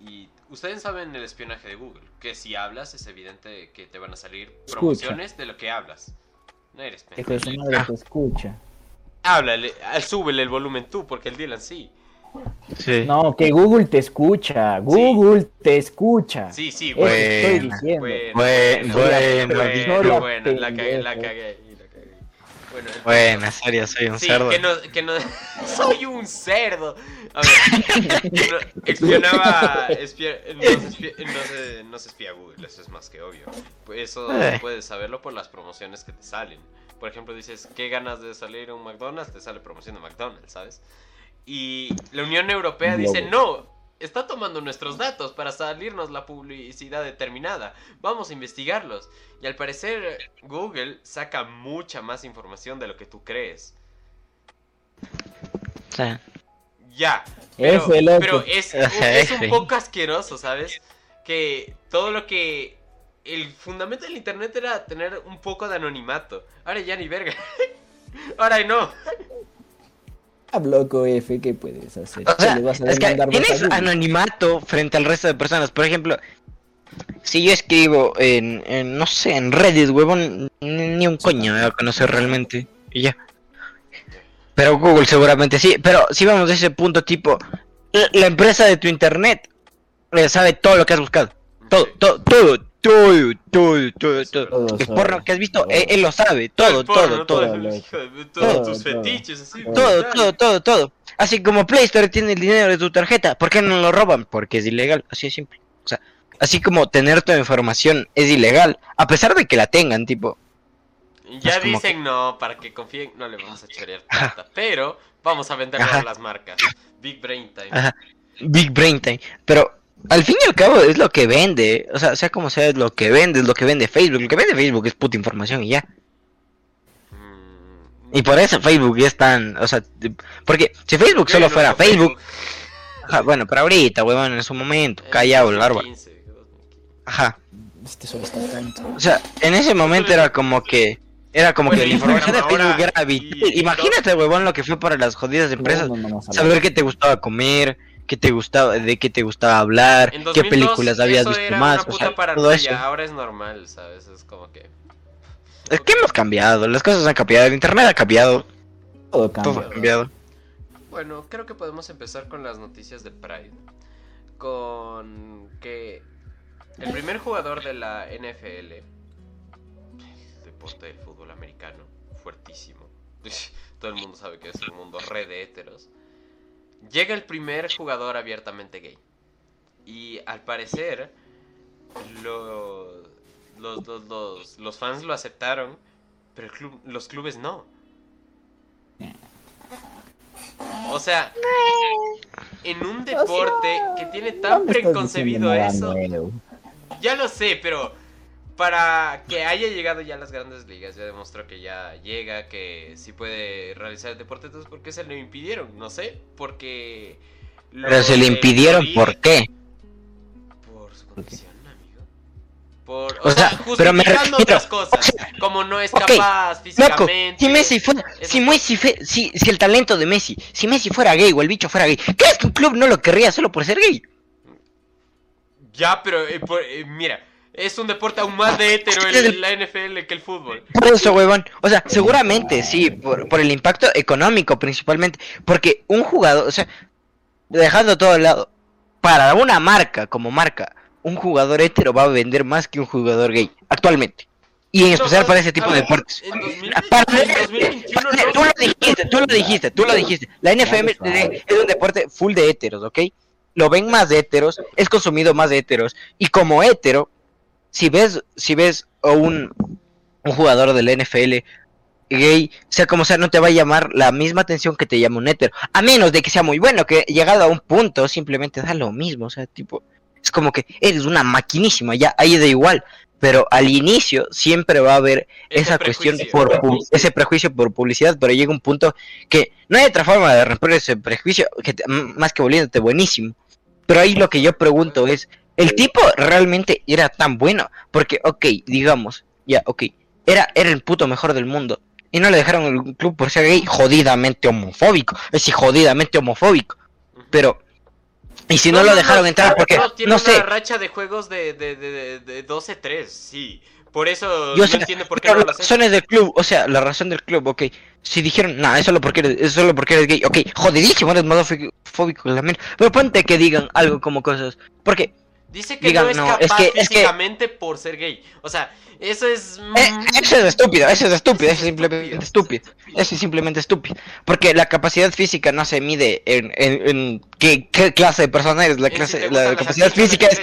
Y ustedes saben el espionaje de Google, que si hablas es evidente que te van a salir Escucha. promociones de lo que hablas. No eres Que pendejo. su madre te escucha. Háblale, ah, súbele el volumen tú, porque el Dylan sí. Sí. No, que Google te escucha. Google te escucha. Sí, sí, bueno. estoy diciendo. Bueno, Bueno, bueno, bueno, historia bueno, la cagué, la cagué, Bueno, Buena, serio, soy un Sí, cerdo. que no, que no, soy un cerdo. A ver, no, espionaba, espia- no, se espia- no se- no se espía Google, eso es más que obvio. Pues Eso Eh. puedes saberlo por las promociones que te salen. Por ejemplo, dices, ¿qué ganas de salir a un McDonald's? Te sale promoción de McDonald's, ¿sabes? Y la Unión Europea dice, no, está tomando nuestros datos para salirnos la publicidad determinada. Vamos a investigarlos. Y al parecer Google saca mucha más información de lo que tú crees. Ya. Pero, Ese loco. pero es, es un poco asqueroso, ¿sabes? Que todo lo que... El fundamento del internet era tener un poco de anonimato. Ahora ya ni verga. Ahora no. Ah, loco F, ¿qué puedes hacer? o sea, ¿Qué le vas a es que a tienes anonimato frente al resto de personas. Por ejemplo, si yo escribo en, en, no sé, en Reddit, huevón, ni, un coño me va a conocer realmente. Y ya. Pero Google seguramente sí. Pero si vamos a ese punto, tipo, la, empresa de tu internet eh, sabe todo lo que has buscado. Todo, todo, todo, todo, todo, todo, todo. Todo porno que has visto, Todo. él, él lo sabe. Todo, porno, todo, todo. Todos Todo, tus todo. fetiches, así. Todo. Todo, todo, todo, todo. Así como Play Store tiene el dinero de tu tarjeta, ¿por qué no lo roban? Porque es ilegal, así de simple. O sea, así como tener tu información es ilegal, a pesar de que la tengan, tipo. Ya dicen no, para que confíen, no le vamos a chorear plata. Pero vamos a a las marcas. Big Brain Time. Ajá, Big Brain Time. Pero al fin y al cabo es lo que vende. O sea, sea como sea, es lo que vende, es lo que vende Facebook. Lo que vende Facebook es puta información y ya. Mm, Y por eso Facebook ya es tan. O sea, porque si Facebook solo fuera Facebook. Ajá, bueno, pero ahorita, huevón, en su momento, Eh, callado el árbol. 2015, 2015. Ajá. Este solo está tanto. O sea, en ese momento era como que. Era como Bueno, que la información de Facebook era vital. Imagínate, huevón, lo que fue para las jodidas empresas. No, no, no, no, Saber qué te gustaba comer, qué te gustaba, de qué te gustaba hablar, En qué 2002 películas habías eso visto era más, Una o puta sea, paranoia, todo eso. ahora es normal, ¿sabes? Es como que. Es que hemos cambiado, las cosas han cambiado, el internet ha cambiado, Todo todo ha cambiado. Bueno, creo que podemos empezar con las noticias de Pride. Con que el primer jugador de la NFL, el deporte del fútbol americano, fuertísimo. Todo el mundo sabe que es un mundo red de héteros. Llega el primer jugador abiertamente gay. Y al parecer, lo- los, los, los, los fans lo aceptaron, pero el club, los clubes no. O sea, en un deporte que tiene tan preconcebido eso, ya lo sé, pero para que haya llegado ya a las grandes ligas, ya demostró que ya llega, que sí puede realizar el deporte, entonces ¿por qué se lo impidieron? No sé, porque... Pero se le impidieron, ¿por qué? Por su condición, amigo. Por, O sea, pero me refiero- otras cosas, como no es capaz Loco, físicamente. si Messi fuera, si Messi fue, si, si el talento de Messi, si Messi fuera gay o el bicho fuera gay, ¿crees que un club no lo querría solo por ser gay? Ya, pero eh, por- eh, mira, es un deporte aún más de hetero el- la NFL que el fútbol. Por eso, huevón. O sea, seguramente sí, por, por el impacto económico principalmente. Porque un jugador, o sea, dejando todo al lado, para una marca como marca, un jugador hetero va a vender más que un jugador gay, actualmente. Y en especial No, para ese tipo de ver, deportes. En 2000 Aparte- en 2021 no. Tú lo dijiste, tú lo dijiste, tú lo dijiste. La NFL es un deporte full de héteros, ¿ok? Lo ven más de héteros, es consumido más de héteros. Y como hétero, si ves, si ves a un, un jugador del NFL gay, sea como sea, no te va a llamar la misma atención que te llama un hétero. A menos de que sea muy bueno, que llegado a un punto simplemente da lo mismo. O sea, tipo, es como que eres una maquinísima, ya ahí da igual. Pero al inicio siempre va a haber Ese esa cuestión por ese prejuicio por publicidad, pero llega un punto que no hay otra forma de romper ese prejuicio que te- más que volviéndote buenísimo. Pero ahí lo que yo pregunto es, ¿el tipo realmente era tan bueno? Porque, ok, digamos, ya, ok, era, era el puto mejor del mundo. Y no le dejaron el club por ser gay, jodidamente homofóbico. Es decir, jodidamente homofóbico. Pero, y si no, lo dejaron entrar porque, no, tiene no una sé, racha de juegos de, de, de, de, de 12-3, sí. Por eso Yo no sé, entiende por qué no las razones del club, o sea, la razón del club, ok. Si dijeron, nah, es solo porque eres, es solo porque eres gay, ok, jodidísimo, eres homofóbico también. Pero ponte que digan algo como cosas. Porque Dice que digan, no es no, capaz es que- es que- físicamente por ser gay. O sea, eso es... eh, mm, eso es estúpido, eso es estúpido, Eso es simplemente estúpido. Eso es simplemente estúpido. Porque la capacidad física no se mide en, en, en qué, qué clase de persona eres. La, si clase, la capacidad física es.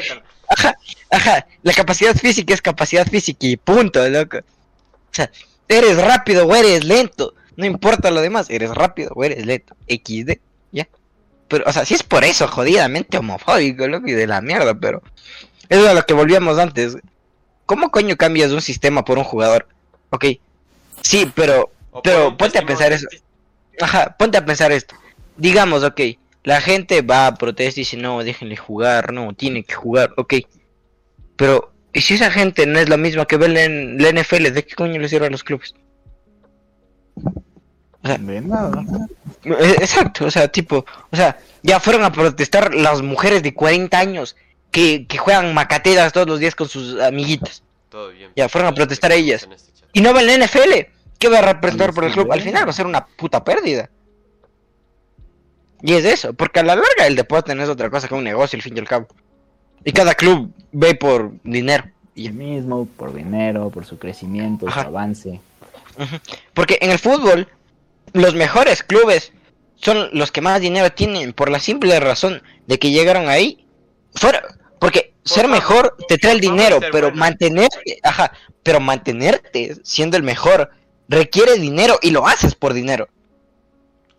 Ajá, ajá. La capacidad física es capacidad física y punto, loco. O sea, eres rápido o eres lento. No importa lo demás, eres rápido o eres lento. XD, ya. Pero, o sea, si es por eso, jodidamente homofóbico, loco, y de la mierda, pero. Eso es a lo que volvíamos antes. ¿Cómo coño cambias un sistema por un jugador? Ok. Sí, pero. O pero ponte a pensar testimonio. Ajá, ponte a pensar esto. Digamos, ok, la gente va a protestar y dice, no, déjenle jugar, no, tiene que jugar, ok. Pero, ¿y si esa gente no es la misma que ve la, en- la NFL? ¿De qué coño les sirve a los clubes? De nada. Eh, Exacto, o sea, tipo, o sea, ya fueron a protestar las mujeres de 40 años que, que juegan macateras todos los días con sus amiguitas. Todo bien. Ya, fueron a protestar a ellas. Este. Y no va la NFL. ¿Qué va a representar por el club? Al final va a ser una puta pérdida. Y es eso, porque a la larga el deporte no es otra cosa que un negocio, al fin y al cabo. Y cada club ve por dinero. Y El mismo, por dinero, por su crecimiento, Ajá. su avance. Porque en el fútbol, los mejores clubes son los que más dinero tienen por la simple razón de que llegaron ahí. Fuera, porque Por ser mejor te trae el dinero, pero mantenerte, ajá, pero mantenerte siendo el mejor requiere dinero y lo haces por dinero.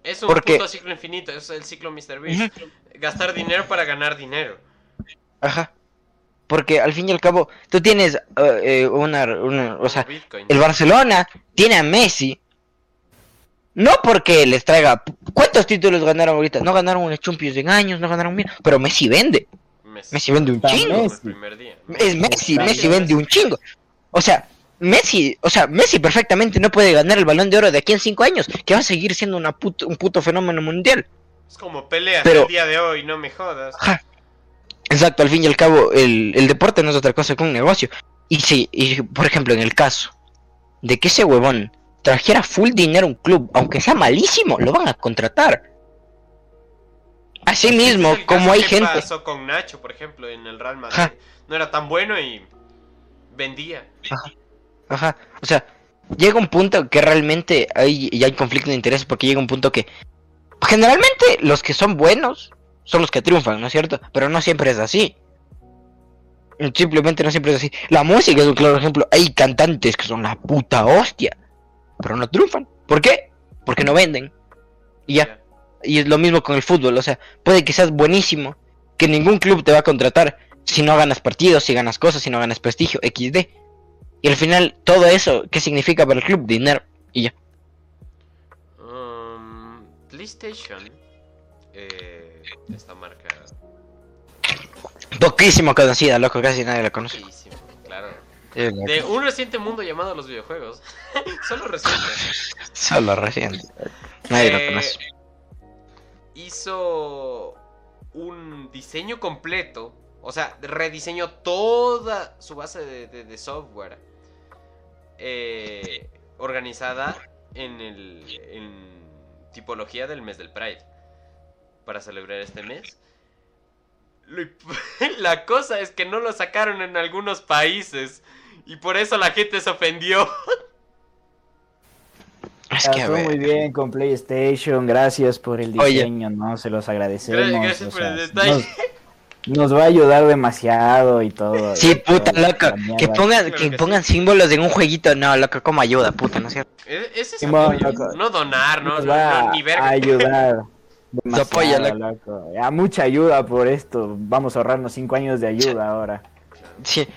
Es un Porque- puto ciclo infinito, es el ciclo Mr. Beast. Gastar dinero para ganar dinero. Ajá. Porque al fin y al cabo, tú tienes eh, eh, una, una- o sea, Bitcoin. el Barcelona tiene a Messi. No porque les traiga. ¿Cuántos títulos ganaron ahorita? No ganaron una Champions en años, no ganaron mil. Pero Messi vende. Messi. Messi vende un chingo. Messi. Es Messi, Está Messi bien. vende un chingo. O sea, Messi, o sea, Messi perfectamente no puede ganar el balón de oro de aquí en cinco años, que va a seguir siendo una puto- un puto fenómeno mundial. Es como peleas Pero- el día de hoy, no me jodas. Ajá. Exacto, al fin y al cabo, el, el deporte no es otra cosa que un negocio. Y si, y, por ejemplo, en el caso de que ese huevón trajera full dinero a un club, aunque sea malísimo, lo van a contratar. Así mismo, como hay que gente. pasó con Nacho, por ejemplo, en el Real Madrid. Ajá. No era tan bueno y vendía. Ajá, o sea, llega un punto que realmente hay, y hay conflicto de intereses porque llega un punto que generalmente los que son buenos son los que triunfan, ¿no es cierto? Pero no siempre es así. Simplemente no siempre es así. La música es un claro ejemplo. Hay cantantes que son la puta hostia, pero no triunfan. ¿Por qué? Porque no venden. Y ya. Y es lo mismo con el fútbol, o sea, puede que seas buenísimo, que ningún club te va a contratar si no ganas partidos, si ganas cosas, si no ganas prestigio, XD. Y al final, todo eso, ¿qué significa para el club? Dinero. Y ya. Um, PlayStation, eh, esta marca Poquísimo conocida, loco, casi nadie la conoce. Eh, De un reciente mundo llamado los videojuegos. Solo reciente. Solo reciente. Nadie Eh, lo conoce. Hizo un diseño completo. O sea, rediseñó toda su base de, de- de software. eh, organizada en el en tipología del mes del Pride. Para celebrar este mes. La cosa es que no lo sacaron en algunos países. Y por eso la gente se ofendió. Es que, a Estuvo muy ver. bien con PlayStation, gracias por el Oye. diseño, ¿no? Se los agradecemos. Gracias, gracias o por el detalle. Nos, nos va a ayudar demasiado y todo. Sí, y puta, toda loco. Que pongan, Claro que que pongan símbolos en un jueguito. No, loco, como ayuda, puta, ¿no es cierto? E- Ese es Simón, apoyo, loco. no donar, no, Nos no, va no, ni verga. a ayudar. Demasiado, apoya, loco. loco. A mucha ayuda por esto. Vamos a ahorrarnos cinco años de ayuda ahora. Sí.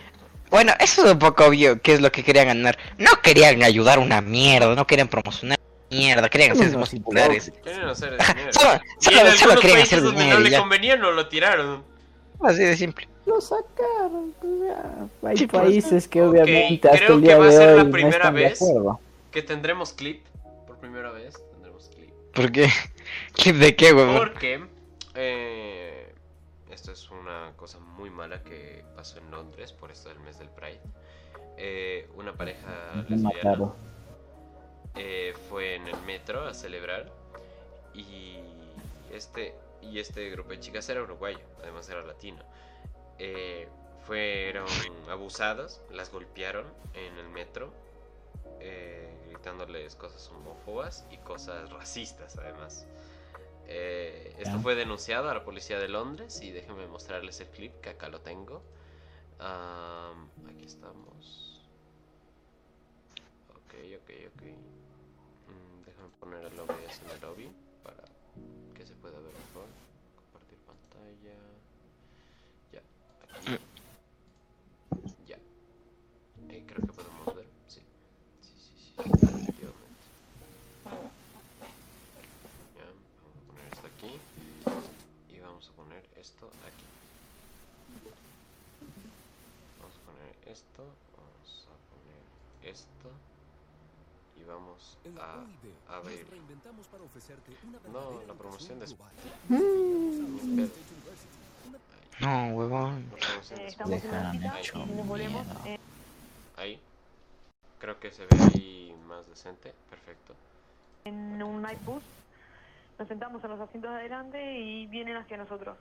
Bueno, eso es un poco obvio qué es lo que querían ganar. No querían ayudar una mierda, no querían promocionar mierda, querían hacerse más populares. Quieren hacer dinero. Solo, querían países hacer dinero no le convenía, no lo tiraron. Así de simple. Lo sacaron. pues. Hay Sí, pues. países que obviamente hasta creo el que va a ser la hoy primera vez. Que tendremos clip. Por primera vez tendremos clip. ¿Por qué? ¿Clip de qué, huevón? Porque eh, esto es una cosa muy mala que pasó en Londres por esto del mes del Pride. Eh, una pareja lesbiana mataron. eh, fue en el metro a celebrar y este y este grupo de chicas era uruguayo, además era latino. Eh, fueron abusadas, las golpearon en el metro, gritándoles cosas homófobas y cosas racistas además. Eh, esto fue denunciado a la policía de Londres y déjenme mostrarles el clip que acá lo tengo. Am, aquí estamos. Ok, ok, ok. Mm, déjame poner el OBS en el lobby para que se pueda ver mejor. Compartir pantalla. Ya, aquí. Ya. Eh, creo que podemos ver. Sí. Sí, sí, sí. Definitivamente. Ya, vamos a poner esto aquí. Y vamos a poner esto aquí. Vamos a poner esto. Vamos a poner esto. Y vamos En a abrir. nos reinventamos para ofrecerte una No, la promoción de No, huevón. Estamos en Eh, Ahí. Creo que se ve ahí más decente. Perfecto. en un night bus. Nos sentamos en los asientos de adelante y vienen hacia nosotros.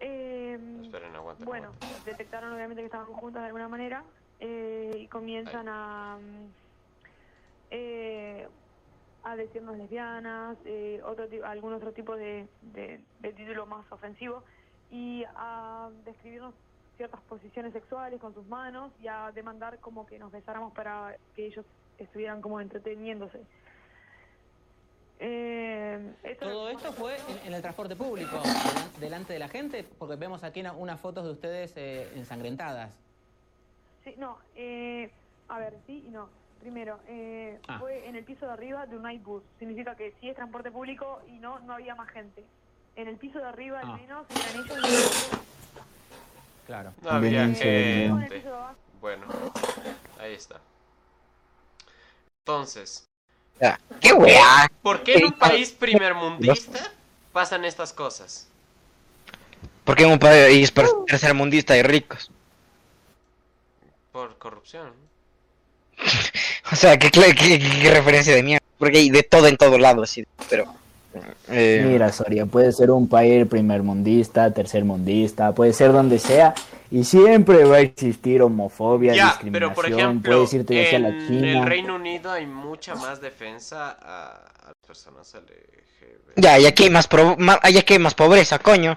Eh, Esperen, aguanten. bueno, aguanten. detectaron obviamente que estaban juntas de alguna manera eh, y comienzan a, eh, a decirnos lesbianas, eh, otro algún otro tipo de, de, de título más ofensivo y a describirnos ciertas posiciones sexuales con sus manos y a demandar como que nos besáramos para que ellos estuvieran como entreteniéndose. Eh, esto Todo esto fue en, en el transporte público, delan- delante de la gente, porque vemos aquí una- unas fotos de ustedes eh, ensangrentadas. Sí, no, eh, a ver, sí y no. Primero, eh, Ah. fue en el piso de arriba de un night bus. Significa que sí es transporte público y no, no había más gente. En el piso de arriba, al Ah. menos, eran ellos y. Claro. No había gente. Bueno, ahí está. Entonces. ¡Qué weá! ¿por qué en un país primermundista pasan estas cosas? Porque en un país tercermundista hay ricos. Por corrupción. O sea, qué, qué- qué- qué referencia de mierda. Porque hay de todo en todo lado, así. Pero. eh, Mira, Soria, puede ser un país primermundista, tercermundista, puede ser donde sea, y siempre va a existir homofobia, Ya, discriminación. pero por ejemplo, puedes irte en la China. el Reino Unido hay mucha más defensa a, a las personas LGBT. Ya, y aquí hay más, pro- y aquí hay más pobreza, coño.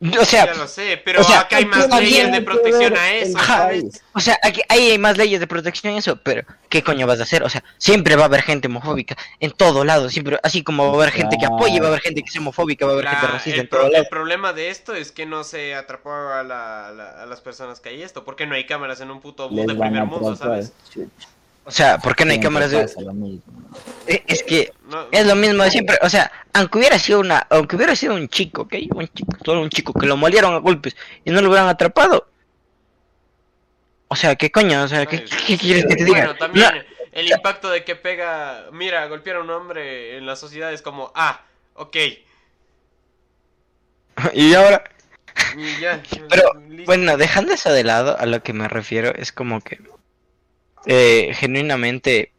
O sea, ya lo sé, pero o sea, acá hay ¿qué más leyes de protección a eso? ¿sabes? o sea, aquí ahí hay más leyes de protección y eso, pero ¿qué coño vas a hacer? O sea, siempre va a haber gente homofóbica en todo lado, siempre, así como va a haber gente que apoye, va a haber gente que es homofóbica, va a haber La- gente racista el, en pro- todo lado. el problema de esto es que no se atrapó a, la- la- a las personas que hay esto. porque no hay cámaras en un puto bus de primer a mundo, sabes? O sea, ¿por qué no hay cámaras de...? Eh, Es que es lo mismo de siempre, o sea, aunque hubiera sido una, aunque hubiera sido un chico, ¿ok? Un chico, solo un chico que lo molieron a golpes y no lo hubieran atrapado. O sea, ¿qué coño? O sea, ¿qué, Ay, qué quieres que te diga? Bueno, también No, el impacto de que pega, mira, golpear a un hombre en la sociedad es como, ah, ok, y ahora, y ya. Pero, listo. bueno, dejando eso de lado, a lo que me refiero es como que eh, genuinamente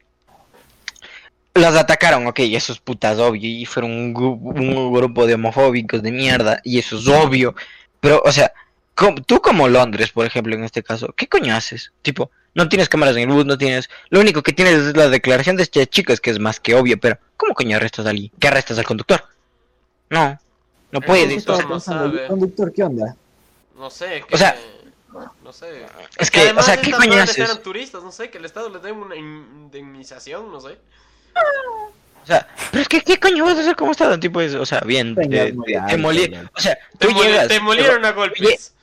las atacaron, ok, eso es putas obvio, y fueron un, gru- un grupo de homofóbicos de mierda, y eso es obvio, pero, o sea, com- tú como Londres, por ejemplo, en este caso, ¿qué coño haces? Tipo, no tienes cámaras en el bus, no tienes, lo único que tienes es la declaración de este chico, es que es más que obvio, pero, ¿cómo coño arrestas a alguien? ¿Qué arrestas al conductor? No, no Eh, sea, no. ¿el conductor qué onda? No sé, O sea, no sé. es que, o además sea, ¿qué coño eran turistas, no sé, que el Estado les dé una indemnización, no sé. O sea, pero es que, ¿qué coño vas a hacer como estado? Tipo, es, o sea, bien, te, muy te, te alto, moli- ya. O sea, Te, tú llegas, te molieron a golpes.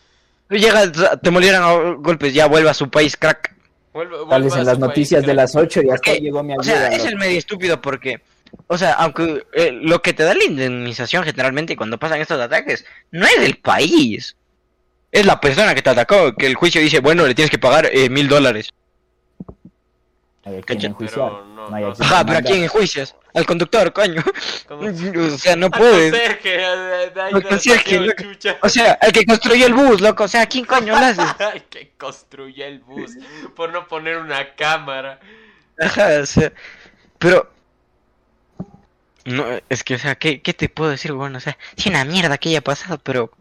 tú llegas, te molieron a golpes, ya vuelva a su país, crack. Vuelve- Tal vez en las país, noticias de las 8 y hasta Porque, llegó mi O sea, ayuda. es el medio estúpido porque, o sea, aunque eh, lo que te da la indemnización generalmente cuando pasan estos ataques no es el país. Es la persona que te atacó, que el juicio dice, bueno, le tienes que pagar eh, mil dólares. Pero no- No Ajá, pero ¿a quién enjuicias? Al conductor, coño. O sea, no puedes. O sea, el que construyó el bus, loco. O sea, ¿a quién coño lo haces? Ay, que construyó el bus por no poner una cámara. Ajá, o sea, pero... No, es que, o sea, ¿qué, qué te puedo decir, bueno? O sea, sí, una mierda que haya pasado, pero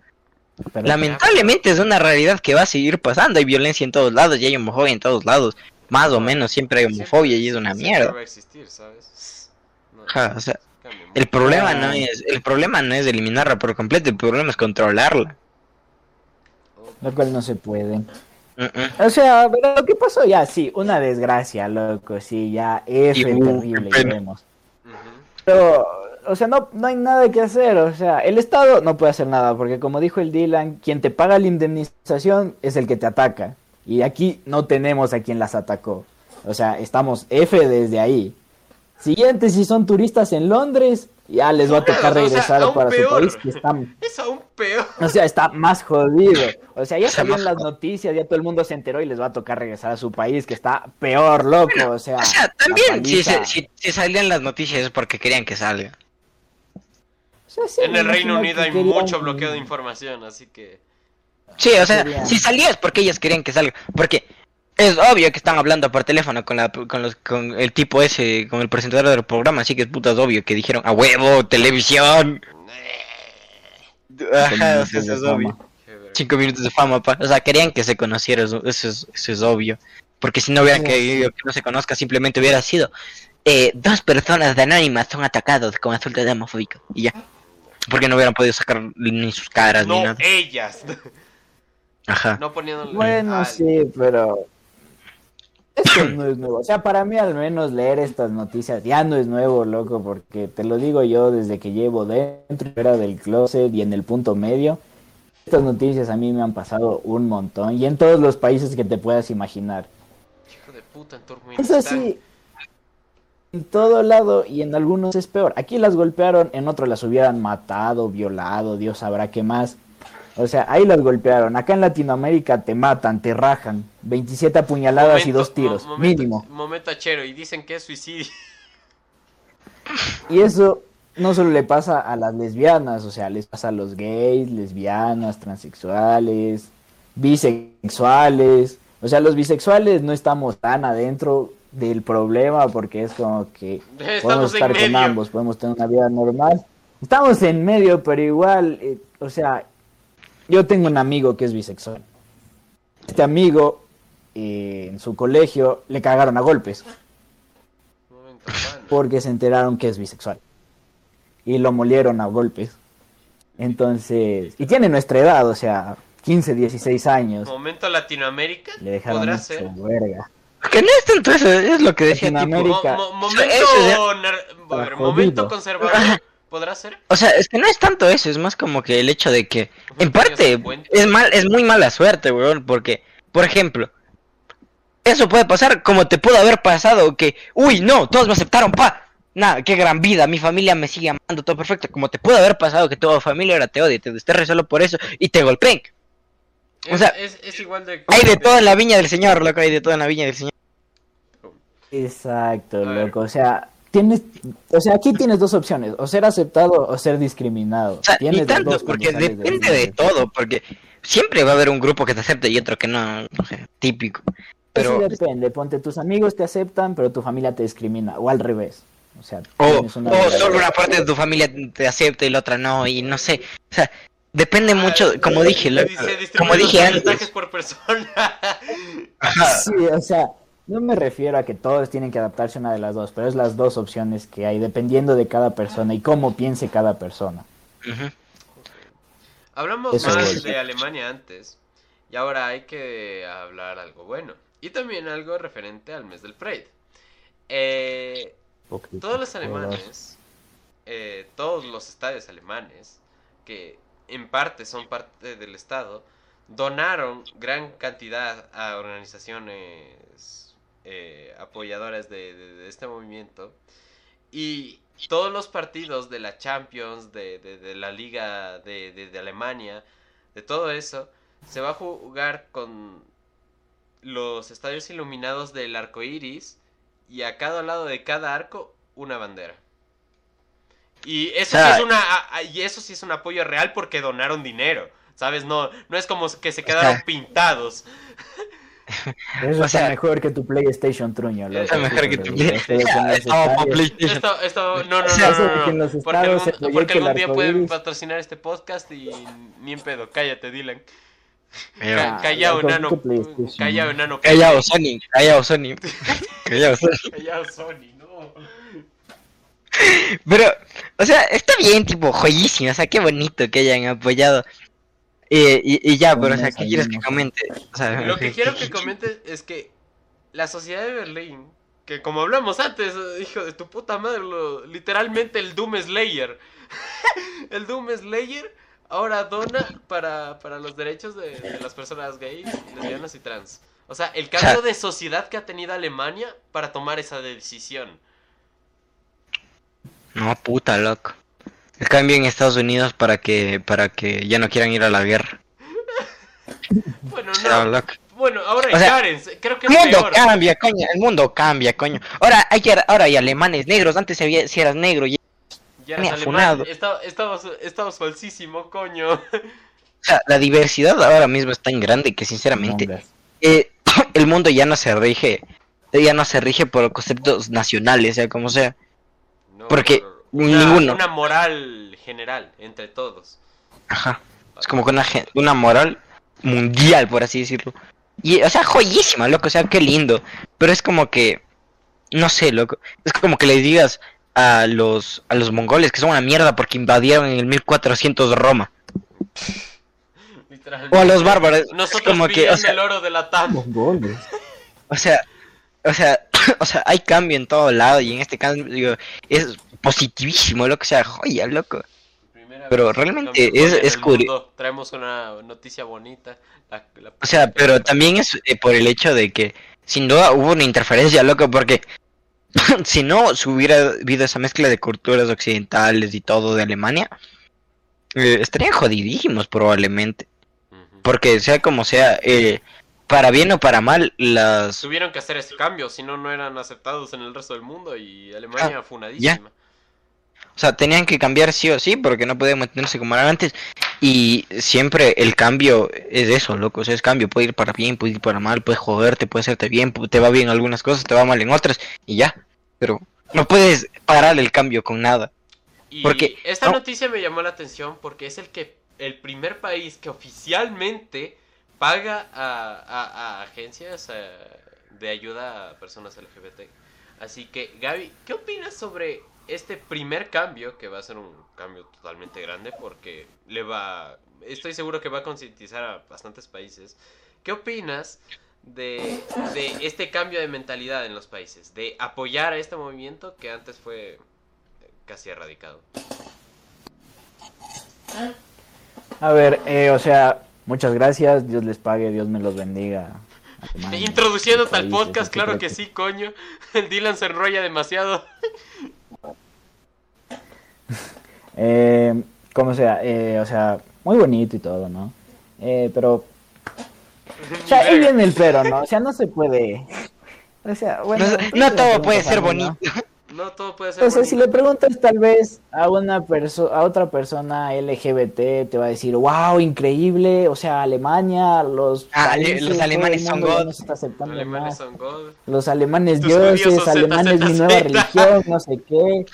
Pero- lamentablemente es una realidad que va a seguir pasando. Hay violencia en todos lados y hay homofobia en todos lados. Más o menos siempre hay homofobia y es una mierda. va a existir, ¿sabes? No, Ajá, o sea, cambia mucho. el problema no es, el problema no es eliminarla por completo, el problema es controlarla. Lo cual no se puede. O sea, pero lo que pasó ya, sí, una desgracia, loco, sí, ya, F uh, terrible, qué. Ujú. Pero, o sea, no, no hay nada que hacer, o sea, el Estado no puede hacer nada, porque como dijo el Dylan, quien te paga la indemnización es el que te ataca. Y aquí no tenemos a quien las atacó. O sea, estamos F desde ahí. Siguiente, si son turistas en Londres, ya les va a tocar O sea, regresar aún para peor. su país, que Es aún peor. O sea, está más jodido. O sea, ya en las noticias, ya todo el mundo se enteró y les va a tocar regresar a su país, que está peor, loco. O sea, O también si, paliza. se- si, si salían las noticias es porque querían que salga. En el Reino Unido que hay querían- mucho bloqueo de información, así que... Sí, o sea, Querían- si salía es porque ellas querían que salga. Porque es obvio que están hablando por teléfono con, la, con, los, con el tipo ese, con el presentador del programa, así que es putas obvio que dijeron, a huevo, televisión. Ajá, o sea, eso es obvio. Cinco minutos de fama, pa. O sea, querían que se conociera, eso, eso es, eso es obvio. Porque si no hubieran Sí, querido que no se conozca, simplemente hubiera sido eh, dos personas de anónimas son atacados con asunto de homofóbico. Y ya. Porque no hubieran podido sacar ni sus caras ni No, nada. ellas. Ajá. no poniéndole... Bueno, al- sí, pero esto no es nuevo. O sea, para mí al menos leer estas noticias ya no es nuevo, loco, porque te lo digo yo desde que llevo dentro y fuera del closet y en el punto medio. Estas noticias a mí me han pasado un montón y en todos los países que te puedas imaginar. Hijo de puta, en Eso sí, en todo lado y en algunos es peor. Aquí las golpearon, en otros las hubieran matado, violado, Dios sabrá qué más. O sea, ahí las golpearon. Acá en Latinoamérica te matan, te rajan. 27 apuñaladas y dos tiros, momento- mínimo. Momento achero, y dicen que es suicidio. Y eso no solo le pasa a las lesbianas, o sea, les pasa a los gays, lesbianas, transexuales, bisexuales. O sea, los bisexuales no estamos tan adentro del problema porque es como que podemos Estamos estar con medio. ambos, podemos tener una vida normal. Estamos en medio, pero igual, eh, o sea, yo tengo un amigo que es bisexual. Este amigo, eh, en su colegio, le cagaron a golpes porque se enteraron que es bisexual. Y lo molieron a golpes. Entonces, y tiene nuestra edad, o sea, 15, 16 años. Momento Latinoamérica. Le dejaron Podrá ser. verga. Que no es tanto eso, es lo que decía tipo. Mo- mo- momento, a ver, momento conservador. ¿Podrá ser? O sea, es que no es tanto eso, es más como que el hecho de que, en parte, es mal, es muy mala suerte, weón, porque, por ejemplo, eso puede pasar como te pudo haber pasado que, uy, no, todos me aceptaron, pa, nada, qué gran vida, mi familia me sigue amando, todo perfecto, como te pudo haber pasado que tu familia ahora te odia, te desterre solo por eso y te golpeen. O sea, es, es igual de. Hay de todo en la viña del señor, loco, hay de todo en la viña del señor. Exacto, loco. O sea, tienes, o sea, aquí tienes dos opciones, o ser aceptado o ser discriminado. O sea, tienes y tanto, dos porque depende de medio. todo, porque siempre va a haber un grupo que te acepte y otro que no, no sé, típico. Eso Pero, depende, ponte, tus amigos te aceptan, pero tu familia te discrimina, o al revés. O sea, O, una o solo una parte de tu familia te acepta y la otra no, y no sé. O sea, depende mucho, como dije, lo- como dije antes. por persona. Sí, o sea, no me refiero a que todos tienen que adaptarse a una de las dos, pero es las dos opciones que hay, dependiendo de cada persona y cómo piense cada persona. Hablamos Eso más de Alemania antes. Y ahora hay que hablar algo bueno. Y también algo referente al mes del Pride. Eh, todos los alemanes, eh, todos los estadios alemanes, que en parte son parte del Estado, donaron gran cantidad a organizaciones eh, apoyadoras de, este movimiento. Y todos los partidos de la Champions, de, de- la Liga de Alemania, de todo eso, se va a jugar con los estadios iluminados del arco iris y a cada lado de cada arco una bandera. Y eso, O sea, sí es una, y eso sí es un apoyo real porque donaron dinero. ¿Sabes? No, no es como que se quedaron sea, pintados. Eso O está sea, mejor que tu PlayStation Truño. loco, está mejor que tu PlayStation. Esto, esto, no, no, no, no, no, Porque algún, porque día pueden patrocinar este podcast y ni en pedo. Cállate, Dylan. Pero- Ca- Callao, enano. Callao, enano. Callao, Sony, callao, Sony. Callao, Sony. Callao, Sony, no. Pero, o sea, está bien, tipo, joyísimo, o sea, qué bonito que hayan apoyado. Eh, y, y ya, pero, o sea, ¿qué quieres que comente? O sea, Lo que quiero que comentes es que la sociedad de Berlín, que como hablamos antes, hijo de tu puta madre, lo- literalmente el Doom Slayer. el Doom Slayer ahora dona para, para los derechos de, de las personas gays, lesbianas y trans. O sea, el cambio de sociedad que ha tenido Alemania para tomar esa decisión. No, puta, loco. El cambio en Estados Unidos para que, para que ya no quieran ir a la guerra. Bueno, no. loco. Bueno, ahora hay O sea, Karens, creo que El mundo peor. cambia, coño, el mundo cambia, coño. Ahora hay, que- ahora hay alemanes negros, antes había, si eras negro, ya, Ya Me eres ha alemán. funado. Esta- Estabas, estabas falsísimo, coño. O sea, la diversidad ahora mismo es tan grande que sinceramente eh, el mundo ya no se rige, ya no se rige por conceptos nacionales, sea como sea. No, Porque por una, ninguno. Una moral general entre todos. Ajá. Es como que una, una moral mundial, por así decirlo. Y, o sea, joyísima, loco, o sea, qué lindo. Pero es como que, no sé, loco. Es como que le digas a los, a los mongoles que son una mierda porque invadieron en el 1400 Roma. O a los bárbaros. es Nosotros como que, o sea, el oro de la TAM. Los goles. o sea, o sea, o sea, hay cambio en todo lado y en este caso, digo, es positivísimo, loco, o sea, joya, loco. Pero realmente es- es curi- mundo. Traemos una noticia bonita. la- la- O sea, pero también es eh, por el hecho de que sin duda hubo una interferencia, loco, porque si no se hubiera habido esa mezcla de culturas occidentales y todo de Alemania, eh, estarían jodidísimos probablemente. Porque sea como sea, eh, para bien o para mal, las... Tuvieron que hacer ese cambio, si no, no eran aceptados en el resto del mundo y Ah, Alemania funadísima. O sea, tenían que cambiar sí o sí, porque no podían mantenerse como eran antes. Y siempre el cambio es eso, loco. O sea, es cambio. Puede ir para bien, puede ir para mal, puede joderte, puede hacerte bien, te va bien en algunas cosas, te va mal en otras, y ya. Pero no puedes parar el cambio con nada. Y Porque- esta no. noticia me llamó la atención porque es el que el primer país que oficialmente paga a, a- a agencias eh, de ayuda a personas LGBT. Así que, Gaby, ¿qué opinas sobre este primer cambio? Que va a ser un cambio totalmente grande porque le va. Estoy seguro que va a concientizar a bastantes países. ¿Qué opinas de, de este cambio de mentalidad en los países? De apoyar a este movimiento que antes fue casi erradicado. A ver, eh, o sea, muchas gracias. Dios les pague, Dios me los bendiga. Introduciéndote al podcast, ¿qué claro que sí, coño. El Dylan se enrolla demasiado. Eh, como sea, eh, o sea, muy bonito y todo, ¿no? Eh, pero, o sea, ahí viene el pero, ¿no? O sea, no se puede. O sea, bueno. no, no todo puede ser mí, ¿no? bonito. No todo puede ser. O sea, si bonito. le preguntas tal vez a una persona, a otra persona LGBT, te va a decir, wow, increíble, o sea, Alemania, los Ah, países, los alemanes son God. nos está aceptando Los alemanes más. son God. Los alemanes dioses, alemanes mi nueva religión, no sé qué.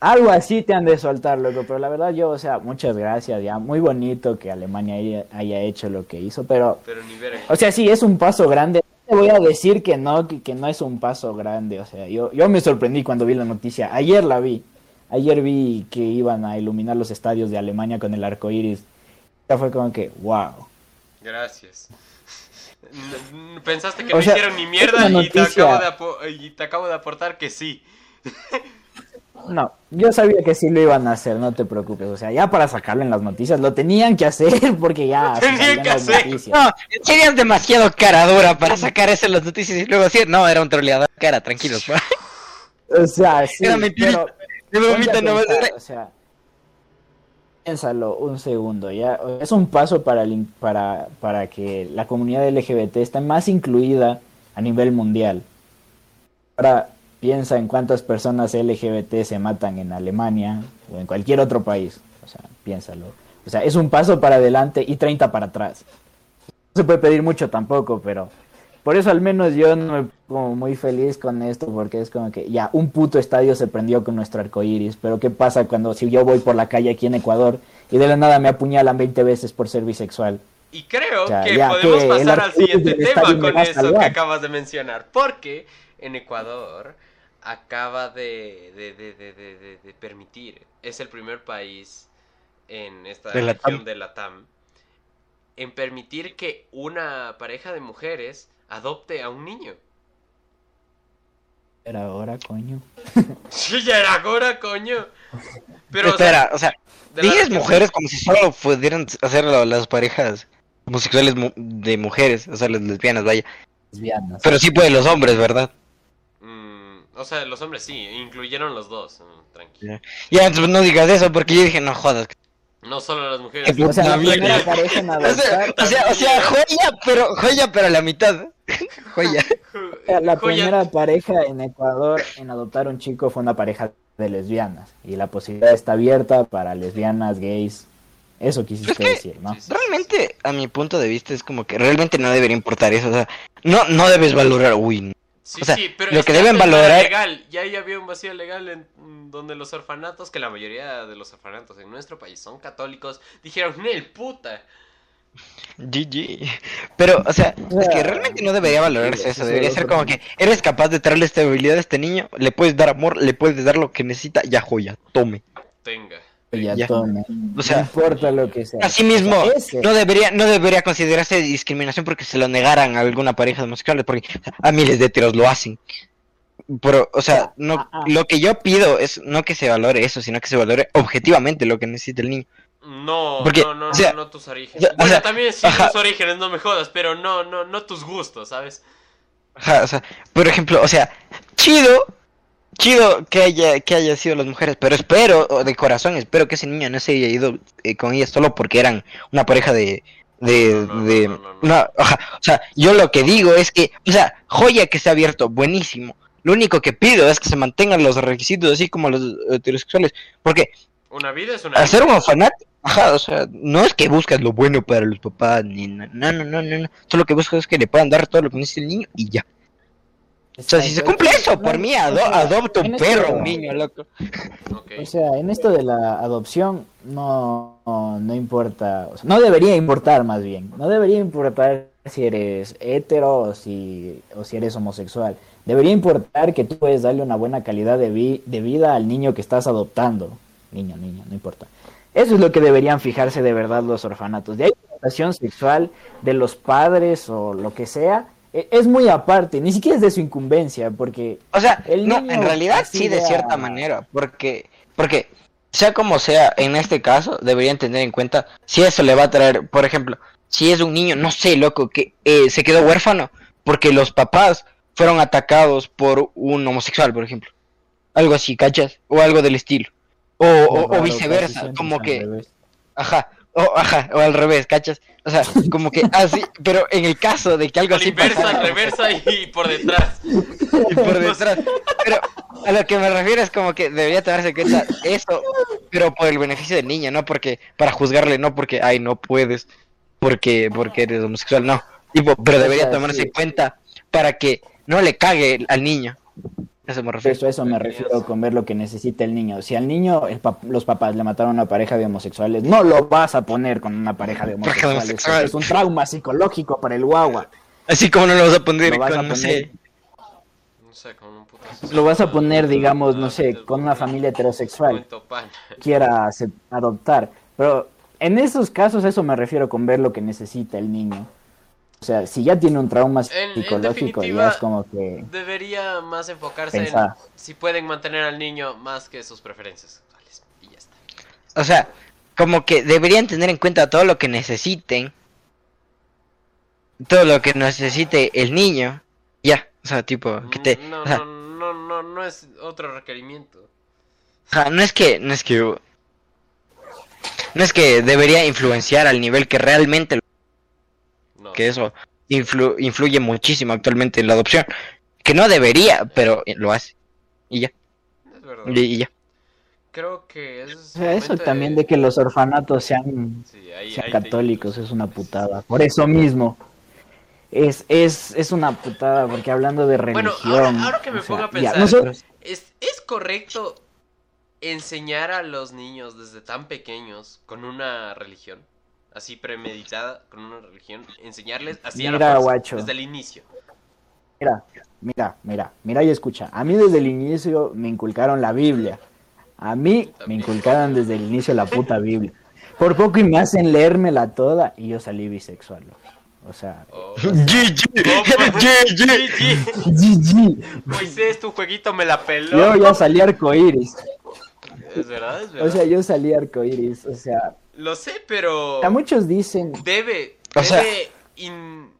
Algo así te han de soltar, loco, pero la verdad yo, o sea, muchas gracias, ya, muy bonito que Alemania haya, haya hecho lo que hizo, pero, Pero ni verga. o sea, sí, es un paso grande. Te voy a decir que no, que, que no es un paso grande, o sea, yo, yo me sorprendí cuando vi la noticia, ayer la vi, ayer vi que iban a iluminar los estadios de Alemania con el arco iris, ya fue como que, wow. Gracias. Pensaste que O no sea, hicieron ni mierda y te, acabo de y te acabo de aportar que sí. No, yo sabía que sí lo iban a hacer, no te preocupes. O sea, ya para sacarlo en las noticias, lo tenían que hacer porque ya Tenían que hacer. noticias. No, serías demasiado cara dura para sacar eso en las noticias y luego decir, no, era un troleador cara, tranquilos. pa". O sea, sí, Era mentirita. pero De ponte a momento no va a pensar, ser- o sea, piénsalo un segundo, ya es un paso para, el para, para que la comunidad LGBT esté más incluida a nivel mundial. Ahora piensa en cuántas personas LGBT se matan en Alemania o en cualquier otro país. O sea, piénsalo. O sea, es un paso para adelante y 30 para atrás. No se puede pedir mucho tampoco, pero por eso al menos yo no me pongo muy feliz con esto, porque es como que ya un puto estadio se prendió con nuestro arco iris, pero ¿qué pasa cuando si yo voy por la calle aquí en Ecuador y de la nada me apuñalan 20 veces por ser bisexual? Y creo O sea, que ya, podemos que pasar al arcoíris siguiente tema con eso que acabas de mencionar. Porque en Ecuador acaba de, de, de, de, de- de- de permitir, es el primer país en esta De la región de la TAM, en permitir que una pareja de mujeres adopte a un niño. Pero ahora, coño. Sí, ya era ahora, coño. Pero, o sea, Espera, o sea, la región- mujeres como si solo pudieran hacerlo las parejas homosexuales mu- de mujeres, o sea, las lesbianas, vaya. Lesbianas. Pero sí pueden los hombres, ¿verdad? O sea, los hombres sí, incluyeron los dos. mm, tranquilo. Ya, entonces no digas eso porque yo dije, no jodas. No solo las mujeres. O sea, la También. primera pareja en O sea, o sea, o sea, joya, pero joya, pero a la mitad. Joya. la Joya. primera pareja en Ecuador en adoptar un chico fue una pareja de lesbianas y la posibilidad está abierta para lesbianas, gays. Eso quisiste Es que- decir, ¿no? Realmente, a mi punto de vista, es como que realmente no debería importar eso. O sea, no, no debes valorar, uy, Sí, O sea, sí, pero lo es que deben valorar- legal. Ya ahí había un vacío legal en donde los orfanatos, que la mayoría de los orfanatos en nuestro país son católicos, dijeron, Nel, puta. GG. Pero, o sea, es que realmente no debería valorarse Sí, eso. sí, Debería sí, ser sí. como que eres capaz de traerle estabilidad a este niño, le puedes dar amor, le puedes dar lo que necesita, ya joya, tome. Tenga. Ya, Ya. tome. O sea, no importa lo que sea. Así mismo, O sea, ese- no debería, no debería considerarse discriminación porque se lo negaran a alguna pareja de homosexuales, porque a miles de heteros lo hacen. Pero, o sea, no, ah, ah. lo que yo pido es no que se valore eso, sino que se valore objetivamente lo que necesita el niño. No, Porque, no, no, o sea, no, no tus orígenes. o sea, o bueno, sea, también sí ajá. tus orígenes, no me jodas, pero no, no, no tus gustos, ¿sabes? Ajá, o sea, por ejemplo, o sea, chido, chido que haya, que haya sido las mujeres, pero espero, de corazón, espero que ese niño no se haya ido eh, con ellas solo porque eran una pareja de, de, No, no, no, de, no, una- o sea, yo lo que digo es que, o sea, joya que se ha abierto, buenísimo. Lo único que pido es que se mantengan los requisitos así como los heterosexuales, porque Una vida es una hacer un orfanato, ajá, o sea, no es que buscas lo bueno para los papás, ni no, no, no, no, no, solo que buscas es que le puedan dar todo lo que necesita el niño y ya. O sea, si se cumple eso, No, por mí, ado- adopta un esto- perro, un niño, loco. O sea, en esto de la adopción no, no, no importa, o sea, no debería importar más bien, no debería importar si eres hetero o si, o si eres homosexual. Debería importar que tú puedes darle una buena calidad de, vi- de vida al niño que estás adoptando. Niño, niña, no importa. Eso es lo que deberían fijarse de verdad los orfanatos. De ahí la orientación sexual de los padres o lo que sea, es muy aparte, ni siquiera es de su incumbencia, porque O sea, El no, niño en realidad sí, de cierta manera, porque, porque, sea como sea, en este caso, deberían tener en cuenta si eso le va a traer, por ejemplo, si es un niño, no sé, loco, que eh, se quedó huérfano porque los papás fueron atacados por un homosexual, por ejemplo. Algo así, ¿cachas? O algo del estilo. O, o- o viceversa, como que, ajá, o, ajá, o al revés, ¿cachas? O sea, como que así, pero en el caso de que algo A la así inversa, pasara, reversa y por detrás. y por detrás. Pero a lo que me refiero es como que debería tomarse en cuenta eso, pero por el beneficio del niño, no porque para juzgarle, no porque ay no puedes, porque porque eres homosexual, no. Tipo, pero debería tomarse en cuenta para que no le cague al niño. Eso me refiero. Eso, eso me refiero con ver lo que necesita el niño. Si al niño el pap- los papás le mataron a una pareja de homosexuales, no lo vas a poner con una pareja de homosexuales. homosexuales. Es un trauma psicológico para el guagua. Así como no lo vas a poner Lo vas con, a no poner- sé, No sé, con un puto Lo vas a poner, digamos, no sé, con una familia heterosexual. Quiera adoptar. Pero en esos casos eso me refiero con ver lo que necesita el niño. O sea, si ya tiene un trauma En- en psicológico, ya es como que... Debería más enfocarse Pensar. en si pueden mantener al niño más que sus preferencias sexuales. Y ya está. o sea, como que deberían tener en cuenta todo lo que necesiten, todo lo que necesite el niño, ya, o sea, tipo, que te, No, o sea, no, no, no, no es otro requerimiento. O sea, no es que, no es que, no es que debería influenciar al nivel que realmente, No. que eso influ- influye muchísimo actualmente en la adopción, que no debería, pero lo hace, y ya, Es verdad. y, y ya. Creo que es eso también de que los orfanatos sean, Sí, ahí- sean ahí te- católicos es una putada. Por eso mismo. Es, es, es una putada, porque hablando de Bueno, religión... ahora- ahora que me sea, pongo a ya, pensar, nosotros- ¿Es, ¿Es correcto enseñar a los niños desde tan pequeños con una religión? Así premeditada, con una religión. Enseñarles así a la fuerza, guacho. desde el inicio. Mira, mira, mira, mira y escucha. A mí desde el inicio me inculcaron la Biblia. A mí me inculcaron desde el inicio la puta Biblia. Por poco y me hacen leérmela toda y yo salí bisexual. O sea. GG. GG. GG. GG. Moisés, tu jueguito me la peló. Yo ya salí arcoíris. Es verdad, es verdad. O sea, yo salí arcoíris. O sea, Lo sé, pero a muchos dicen, debe, O sea- in-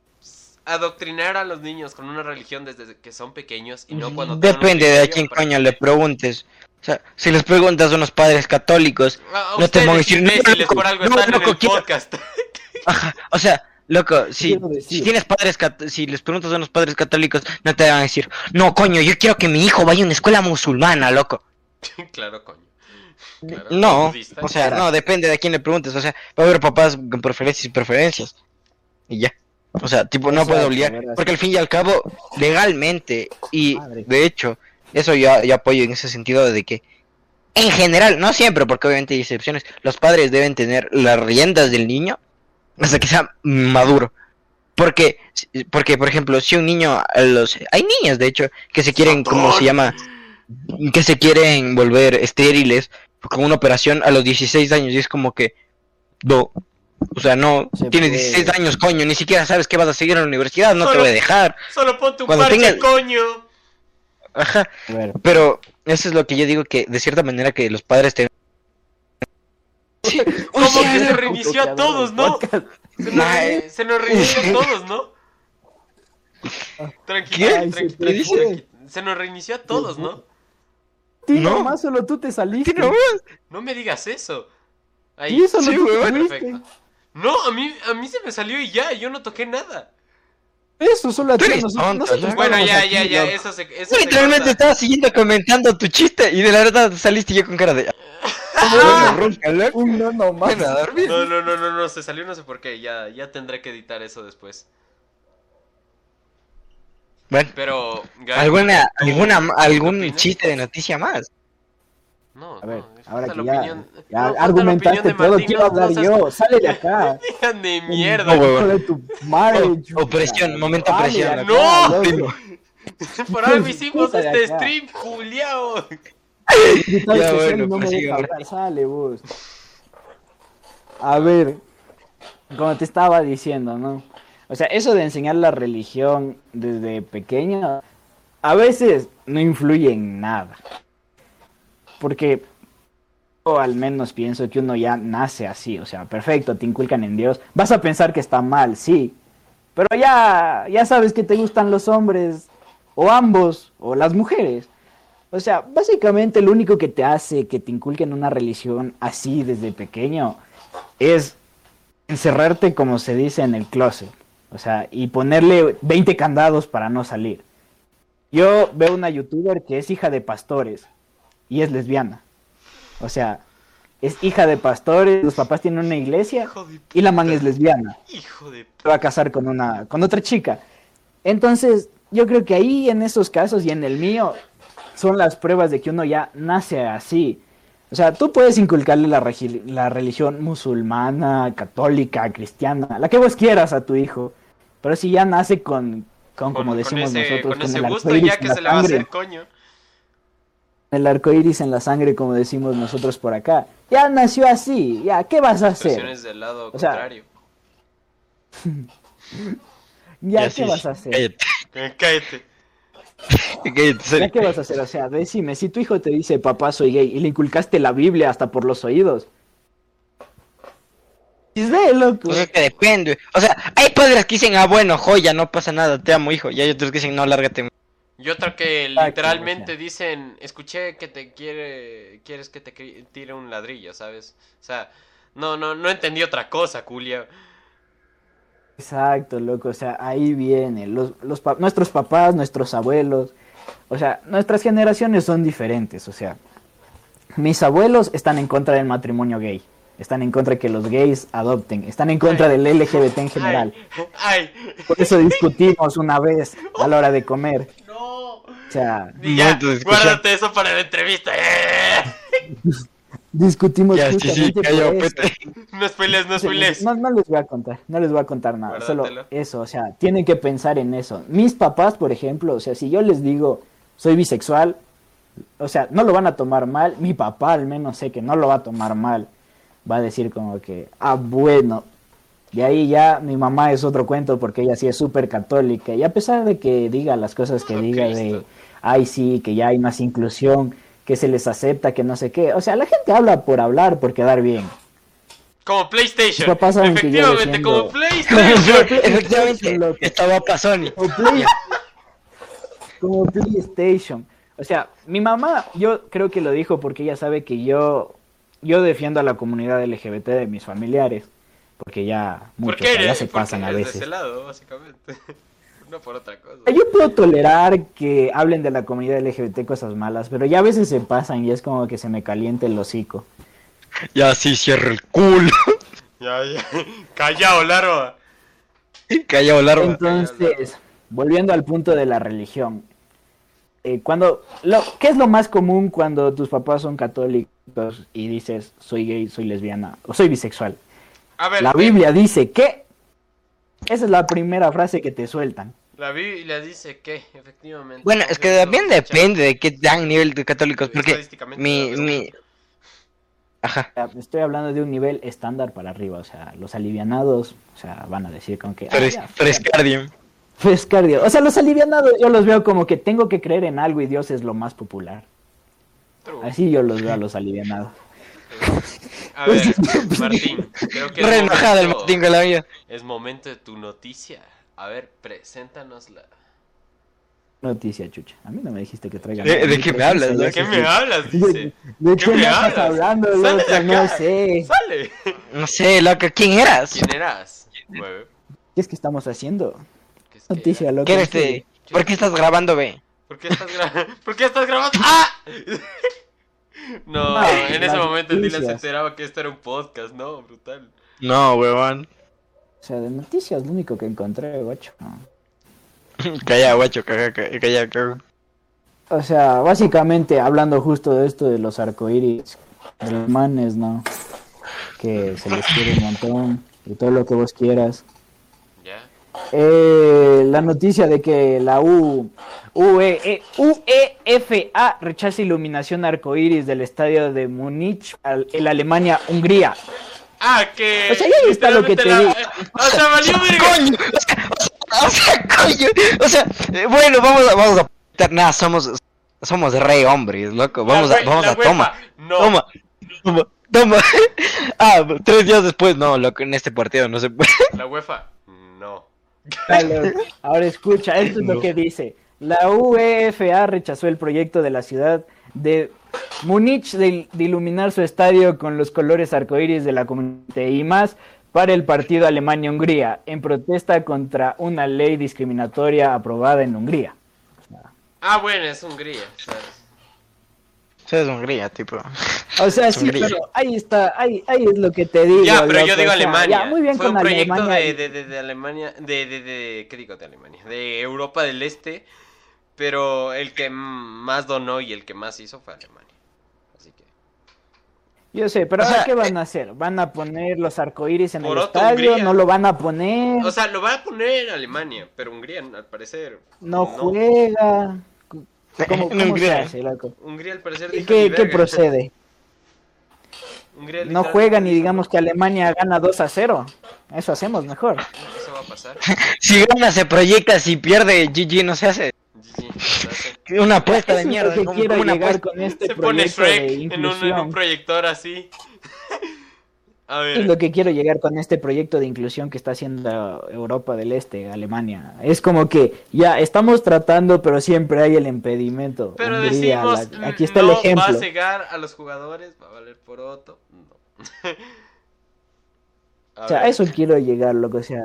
adoctrinar a los niños con una religión desde que son pequeños y no cuando Depende de a quién para- coño le preguntes. O sea, si les preguntas a unos padres católicos, A, no te van a decir, no, loco, por algo no, están en loco, el quiero- podcast. Ajá, o sea, loco, si, si tienes padres, cat- si les preguntas a unos padres católicos, no te van a decir, no, coño, yo quiero que mi hijo vaya a una escuela musulmana, loco. claro, coño. Claro, No, o sea, no, depende de a quién le preguntes, o sea, va a haber papás con preferencias y preferencias. Y ya. O sea, tipo, no puede obligar, porque al fin y al cabo, legalmente, y Madre. de hecho, eso yo, yo apoyo en ese sentido de que, en general, no siempre, porque obviamente hay excepciones, los padres deben tener las riendas del niño hasta que sea maduro. Porque, porque por ejemplo, si un niño, los, hay niños, de hecho, que se quieren, como se llama? Que se quieren volver estériles con una operación a los 16 años y es como que, no, o sea, no, Se tienes puede. 16 años, coño, ni siquiera sabes que vas a seguir en la universidad, no te voy a dejar. Solo ponte un Cuando parche, tengas- coño. Ajá, pero eso es lo que yo digo que de cierta manera que los padres te... Sí, Como sea, que se reinició a todos, ¿no? Se nos, Ay. re- se nos reinició a todos, ¿no? Tranquilo, ¿Qué? Ay, tranqui- se tranqui- fue. tranqui- Se nos reinició a todos, ¿no? No. nomás solo tú te saliste. ¿Qué no? No me digas eso. Ahí. Y solo Sí, tú te. Perfecto. No, a mí, a mí se me salió y ya, yo no toqué nada. Eso solo a ti. nosotros- ¿no? Bueno, ya, aquí, ya, ya, eso se, eso Literalmente estaba siguiendo comentando tu chiste y de la verdad saliste yo con cara de... Ah. Un no dormir. No, no, no, no, no, se salió no sé por qué, ya, ya tendré que editar eso después. Bueno, Pero, Gaby, ¿alguna, ¿tú alguna, algún chiste de noticia más? No, A ver, no, ahora que ya, opinión- ya no, argumentaste todo, Martín, quiero no- hablar no yo. Sale de acá. De mierda. De tu madre, Oh, chucha. opresión, momento Vale, opresión. acá, No. loco. Por hicimos Puta de este stream, Juliao. Ya, bueno, no me deja ahora. hablar, sale vos. A ver, como te estaba diciendo, ¿no? O sea, eso de enseñar la religión desde pequeño, a veces no influye en nada. Porque, o al menos pienso que uno ya nace así, o sea, perfecto, te inculcan en Dios. Vas a pensar que está mal, sí. Pero ya, ya sabes que te gustan los hombres, o ambos, o las mujeres. O sea, básicamente lo único que te hace que te inculquen una religión así desde pequeño es encerrarte, como se dice, en el closet. O sea, y ponerle 20 candados para no salir. Yo veo una youtuber que es hija de pastores y es lesbiana. O sea, es hija de pastores, los papás tienen una iglesia y la man es lesbiana Hijo de se va a casar con una con otra chica. Entonces, yo creo que ahí en esos casos y en el mío son las pruebas de que uno ya nace así. O sea, tú puedes inculcarle la, regi- la religión musulmana, católica, cristiana, la que vos quieras a tu hijo. Pero si ya nace con, con, como decimos con ese, nosotros, con ese el gusto arcoíris ya en que la se le va a sangre, hacer, coño. el arco iris en la sangre, como decimos nosotros por acá, ya nació así, ya, ¿qué vas a hacer? Del lado O sea, contrario. Ya, Ya, ¿qué sí, vas a hacer? Cállate, Eh, Cállate. cállate, ¿Ya serio. qué vas a hacer? O sea, decime, si tu hijo te dice, papá, soy gay, y le inculcaste la Biblia hasta por los oídos. Es de loco. O sea, que depende. O sea, hay padres que dicen, ah, bueno, joya, no pasa nada, te amo, hijo. Y hay otros que dicen, no, lárgate. Y otra que literalmente dicen, escuché que te quiere, quieres que te tire un ladrillo, ¿sabes? O sea, no, no, no entendí otra cosa, Julia. Exacto, loco. O sea, ahí viene. Los, los pa- nuestros papás, nuestros abuelos. O sea, nuestras generaciones son diferentes. O sea, mis abuelos están en contra del matrimonio gay. Están en contra de que los gays adopten. Están en contra del LGBT en general. Ay, ay, Por eso discutimos una vez a la hora de comer. no. O sea, ya, guárdate eso para la entrevista. ¡Eh! discutimos Ya, sí, sí, justamente por eso. pete. No spoiles, no Sí, spoiles. No, no les voy a contar, no les voy a contar nada, Guárdatelo. solo eso, o sea, tienen que pensar en eso. Mis papás, por ejemplo, o sea, si yo les digo soy bisexual, o sea, no lo van a tomar mal, mi papá al menos sé que no lo va a tomar mal, va a decir como que, ah, bueno, de ahí ya mi mamá es otro cuento porque ella sí es súper católica y a pesar de que diga las cosas que Oh, diga Cristo. de, ay sí, que ya hay más inclusión, que se les acepta, que no sé qué, o sea, la gente habla por hablar, por quedar bien. Como PlayStation. Mis papás saben que yo Efectivamente, como PlayStation. Efectivamente, para Sony. Como Play- como PlayStation. O sea, mi mamá, yo creo que lo dijo porque ella sabe que yo, yo defiendo a la comunidad LGBT de mis familiares. Porque ya ¿Por muchos ya se pasan a eres de veces. ese lado, básicamente. No por otra cosa. Yo puedo tolerar que hablen de la comunidad LGBT cosas malas, pero ya a veces se pasan y es como que se me calienta el hocico. Ya sí cierra el culo. Ya, ya. Callao, larva. Callado largo. Entonces, volviendo al punto de la religión, eh, cuando, lo, ¿qué es lo más común cuando tus papás son católicos y dices soy gay, soy lesbiana o soy bisexual? A ver, La ve, Biblia dice que esa es la primera frase que te sueltan. La Biblia dice que, efectivamente. Bueno, es que también depende de qué tan nivel de católicos, porque Estadísticamente, mi, pero- mi... Ajá. Estoy hablando de un nivel estándar para arriba, o sea, los alivianados, o sea, van a decir con que... ah, Fres- ya, Frescardium. Frescardio. O sea, los alivianados yo los veo como que tengo que creer en algo y Dios es lo más popular. True. Así yo los veo a los alivianados. A ver, Martín, creo que Re el momento- Martín con la vida. Es momento de tu noticia. A ver, preséntanosla. Noticia, chucha. A mí no me dijiste que traigan. ¿De- de qué me hablas? ¿De qué me hablas? ¿De, Dice. de ¿Qué qué me me estás hablando, Sale loco? de No acá. sé. ¡Sale! No sé, loco, ¿quién eras? ¿Quién eras? ¿Qué es que estamos haciendo? ¿Qué es que Noticia, eres de... ¿Por qué estás grabando, ve? ¿Por qué estás grabando? ¿Por qué estás grabando? ¡Ah! No, en ese momento el Dylan se noticias. enteraba que esto era un podcast, ¿no? Brutal. No, huevón. O sea, de noticias lo único que encontré, guacho. no. Calla, guacho, calla, calla, calla. O sea, básicamente hablando justo de esto de los arcoíris, de los manes, ¿no? Que se les quiere un montón y todo lo que vos quieras. ¿Ya? Eh, la noticia de que la U, UE, eh, UEFA rechaza iluminación arcoíris del estadio de Múnich, en Alemania-Hungría. Ah, que. O sea, ya ahí está lo que te la- O sea, valió verga. ¡Coño! O sea, o sea, coño. O sea, bueno, vamos a, vamos a... Nada, somos... Somos re hombres, loco. Vamos La a, vamos la a toma. UEFA, No. Toma. Toma. Toma. Ah, tres días después, no, loco, en este partido no se puede. La UEFA, no. Dale, Ahora escucha, esto es lo que dice. La UEFA rechazó el proyecto de la ciudad de Múnich de, de iluminar su estadio con los colores arcoíris de la comunidad y más para el partido Alemania-Hungría, en protesta contra una ley discriminatoria aprobada en Hungría. Ah, bueno, es Hungría, ¿sabes? Es Hungría, tipo. O sea, sí, Hungría. pero ahí está, ahí, ahí es lo que te digo. Ya, pero yo digo o sea, Alemania. ya, muy bien Fue con un proyecto Alemania. de, de, de, de Alemania, de, de, de, ¿qué digo de Alemania? De Europa del Este, pero el que más donó y el que más hizo fue Alemania. Así que, Yo sé, pero O ahora sea, ¿qué van a hacer? ¿Van a poner los arcoíris en el estadio? Hungría. ¿No lo van a poner? o sea, lo va a poner Alemania, pero Hungría, al parecer, no, juega. ¿Cómo, En cómo se Hungría. hace, loco? Hungría, al parecer, ¿Y qué, "Ni qué verga". procede? Hungría No y dijo, digamos que Alemania gana 2 a 0. Eso hacemos mejor. Eso va a pasar. Si gana, se proyecta, si pierde, GG no se hace. Una apuesta de es mierda. lo que como- quiero como una con este Se pone proyecto Shrek de en un, en inclusión. un proyector así. A ver. Es lo que quiero llegar con este proyecto de inclusión que está haciendo Europa del Este, Alemania. Es como que ya estamos tratando, pero siempre hay el impedimento. Pero Hungría, decimos, la- aquí está no el va ejemplo. a cegar a los jugadores, va a valer por otro. No. O sea, a ver, eso quiero llegar, loco. O sea,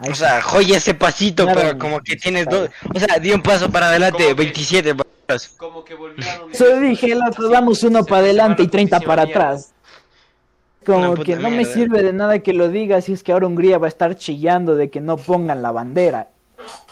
O sea, joya ese pasito, Claro, pero como que tienes dos. O sea, di un paso para adelante, Como que- 27 pasos. como que volvieron. Eso dije, loco, damos uno para adelante y 30 la para atrás. Como que no me sirve de nada que lo digas si es que ahora Hungría va a estar chillando de que no pongan la bandera.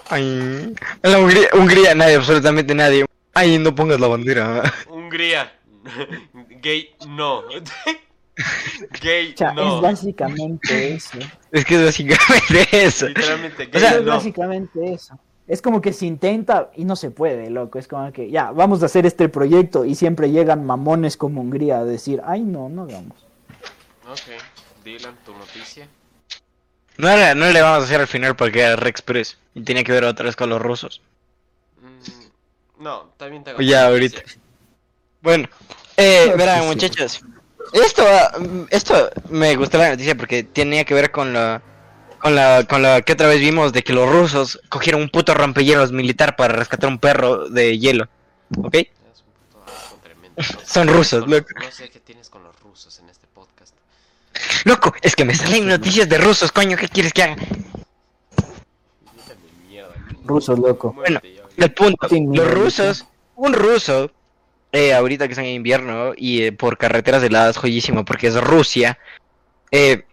Ay, en la Hungría, Hungría, nadie, absolutamente nadie. Ay, no pongas la bandera. Hungría. Gay, no. Gay, O sea, no. es básicamente eso. Es que es básicamente eso. Literalmente, O es básicamente eso. Es como que se intenta y no se puede, loco. Es como que ya, vamos a hacer este proyecto y siempre llegan mamones como Hungría a decir, ay, no, no hagamos. Ok, Dylan, tu noticia. No, era- no le vamos a hacer al final porque era Rex Press y tenía que ver otra vez con los rusos. Mm, no, también tengo. Ya, tu ahorita. Bueno, eh, verán, muchachos. Esto, esto me gustó la noticia porque tenía que ver con la, con la, con la que otra vez vimos de que los rusos cogieron un puto rompehielos militar para rescatar un perro de hielo, ¿ok? Es un puto asco tremendo. No sé- Son rusos, loco. No sé qué tienes con los rusos en este podcast. Loco, es que me salen noticias de rusos, coño, ¿qué quieres que haga? Rusos, loco. Ya. El punto, los rusos, un ruso, eh, ahorita que están en invierno y eh, por carreteras heladas, joyísimo, porque es Rusia, eh,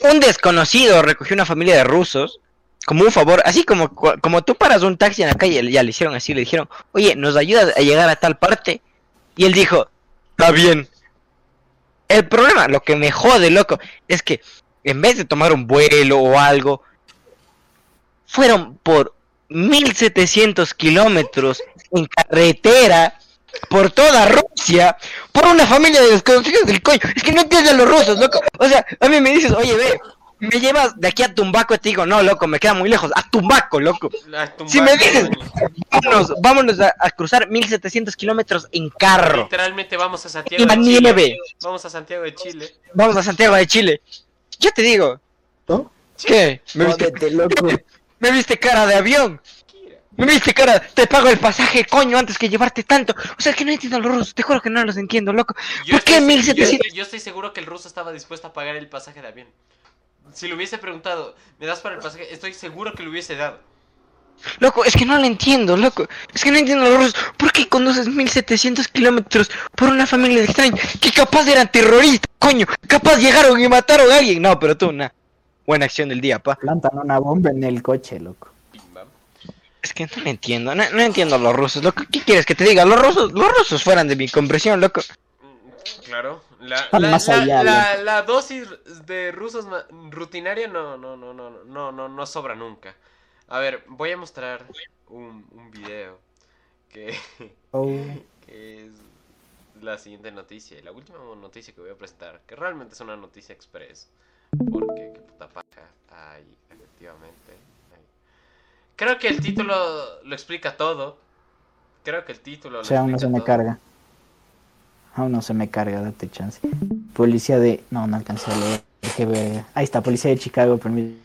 un desconocido recogió una familia de rusos como un favor, así como, como tú paras un taxi en la calle, ya le hicieron así, le dijeron, oye, ¿nos ayudas a llegar a tal parte? Y él dijo, está bien. El problema, lo que me jode, loco, es que en vez de tomar un vuelo o algo, fueron por 1700 kilómetros en carretera por toda Rusia por una familia de desconocidos del coño. Es que no entienden los rusos, loco. O sea, a mí me dices, oye, ve, me llevas de aquí a Tumbaco y te digo, no, loco, me queda muy lejos. A Tumbaco, loco. Si me dices, vámonos, vámonos a, a cruzar 1700 kilómetros en carro. Literalmente vamos a Santiago En la de Chile. nieve. Vamos a Santiago de Chile. Vamos a Santiago de Chile. Yo te digo, ¿No? ¿qué? ¿Me viste, loco. me viste cara de avión? Me viste cara, te pago el pasaje, coño, antes que llevarte tanto. O sea, que no entiendo a los rusos, te juro que no los entiendo, loco. Yo ¿Por qué estoy- 1700? Yo, yo estoy seguro que el ruso estaba dispuesto a pagar el pasaje de avión. Si le hubiese preguntado, ¿me das para el pasaje? Estoy seguro que lo hubiese dado. Loco, es que no lo entiendo, loco. Es que no entiendo a los rusos. ¿Por qué conduces 1700 kilómetros por una familia de extraños que capaz eran terroristas, coño? Capaz llegaron y mataron a alguien. No, pero tú, una buena acción del día, pa. Plantan una bomba en el coche, loco. Es que no lo entiendo, no, no entiendo a los rusos, loco. ¿Qué quieres que te diga? Los rusos, los rusos fueran de mi compresión, loco. Claro. La, más la- allá, la- la dosis de rusos rutinaria no, no, no, no, no, no, no sobra nunca. A ver, voy a mostrar un, un video que, Oh, que es la siguiente noticia. Y la última noticia que voy a presentar, que realmente es una noticia express. Porque, qué puta paja. Ahí, efectivamente. Creo que el título lo explica todo. Creo que el título o lo sea, aún no se me carga. Aún no se me carga, date chance. Policía de... No, no alcancé a leer. Ahí está, policía de Chicago permite...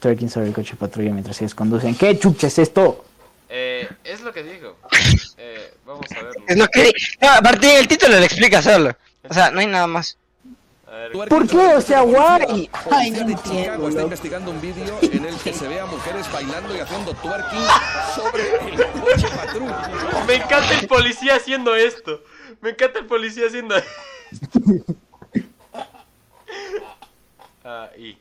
Twerking sobre el coche de patrulla mientras ellos conducen. ¿Qué chucha es esto? Eh, es lo que digo. Eh, vamos a verlo. Es lo que... No, aparte el título lo explica solo. O sea, no hay nada más. Ver, ¿Por qué? O sea, guay. Ay, Policía no entiendo, está investigando un vídeo en el que se ve a mujeres bailando y haciendo twerking sobre el coche patrulla. Me encanta el policía haciendo esto. Me encanta el policía haciendo esto. Ahí.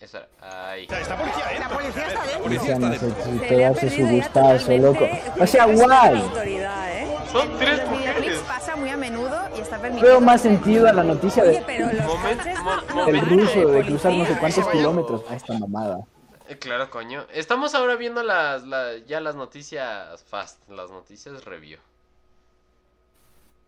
Eso era. Ahí. Esta policía entra. La policía está La dentro. policía Ya está no dentro. Se te le ha hace su perdido ya gustazo, loco. totalmente O sea, la guay. autoridad, ¿eh? Son tres mujeres. pasa muy a menudo y está permitido. Veo más sentido a la noticia de, paran ruso de cruzar no sé cuántos kilómetros a esta mamada. Eh, Claro, coño. Estamos ahora viendo las, la- ya las noticias fast, las noticias review.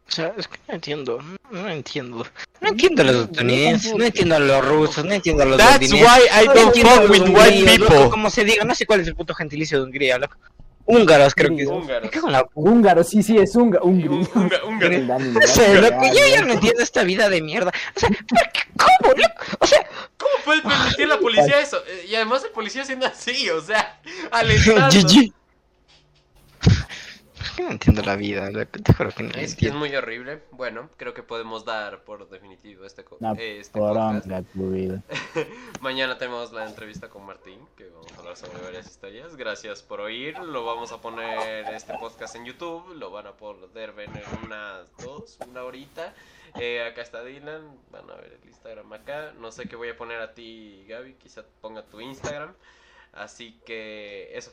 O sea, es que no entiendo, no entiendo. No entiendo a los estadounidenses, no entiendo a los rusos, no entiendo a los That's why I no don't entiendo a fuck los with white people. Como se diga, no sé cuál es el puto gentilicio de Hungría, loco. Húngaros creo que es. Húngaros. Me cago en la Húngaro, sí, sí, es húngaro. Húngaro. Sé, Dani, loco, yo ya no entiendo esta vida de mierda. O sea. ¿cómo? O sea, ¿Cómo puede permitir la policía eso? Eh, Y además el policía haciendo así, o sea, alentando. GG. Que no entiendo la vida, loco, te juro que no la Es que es entiendo. muy horrible. Bueno, creo que podemos dar por definitivo este, co- Una eh, este podcast. poronga tu vida. Mañana tenemos la entrevista con Martín, que vamos a hablar sobre varias historias. Gracias por oír. Lo vamos a poner este podcast en YouTube. Lo van a poder ver en unas dos, una horita. Eh, acá está Dylan. Van a ver el Instagram acá. No sé qué voy a poner a ti, Gaby. Quizá ponga tu Instagram. Así que eso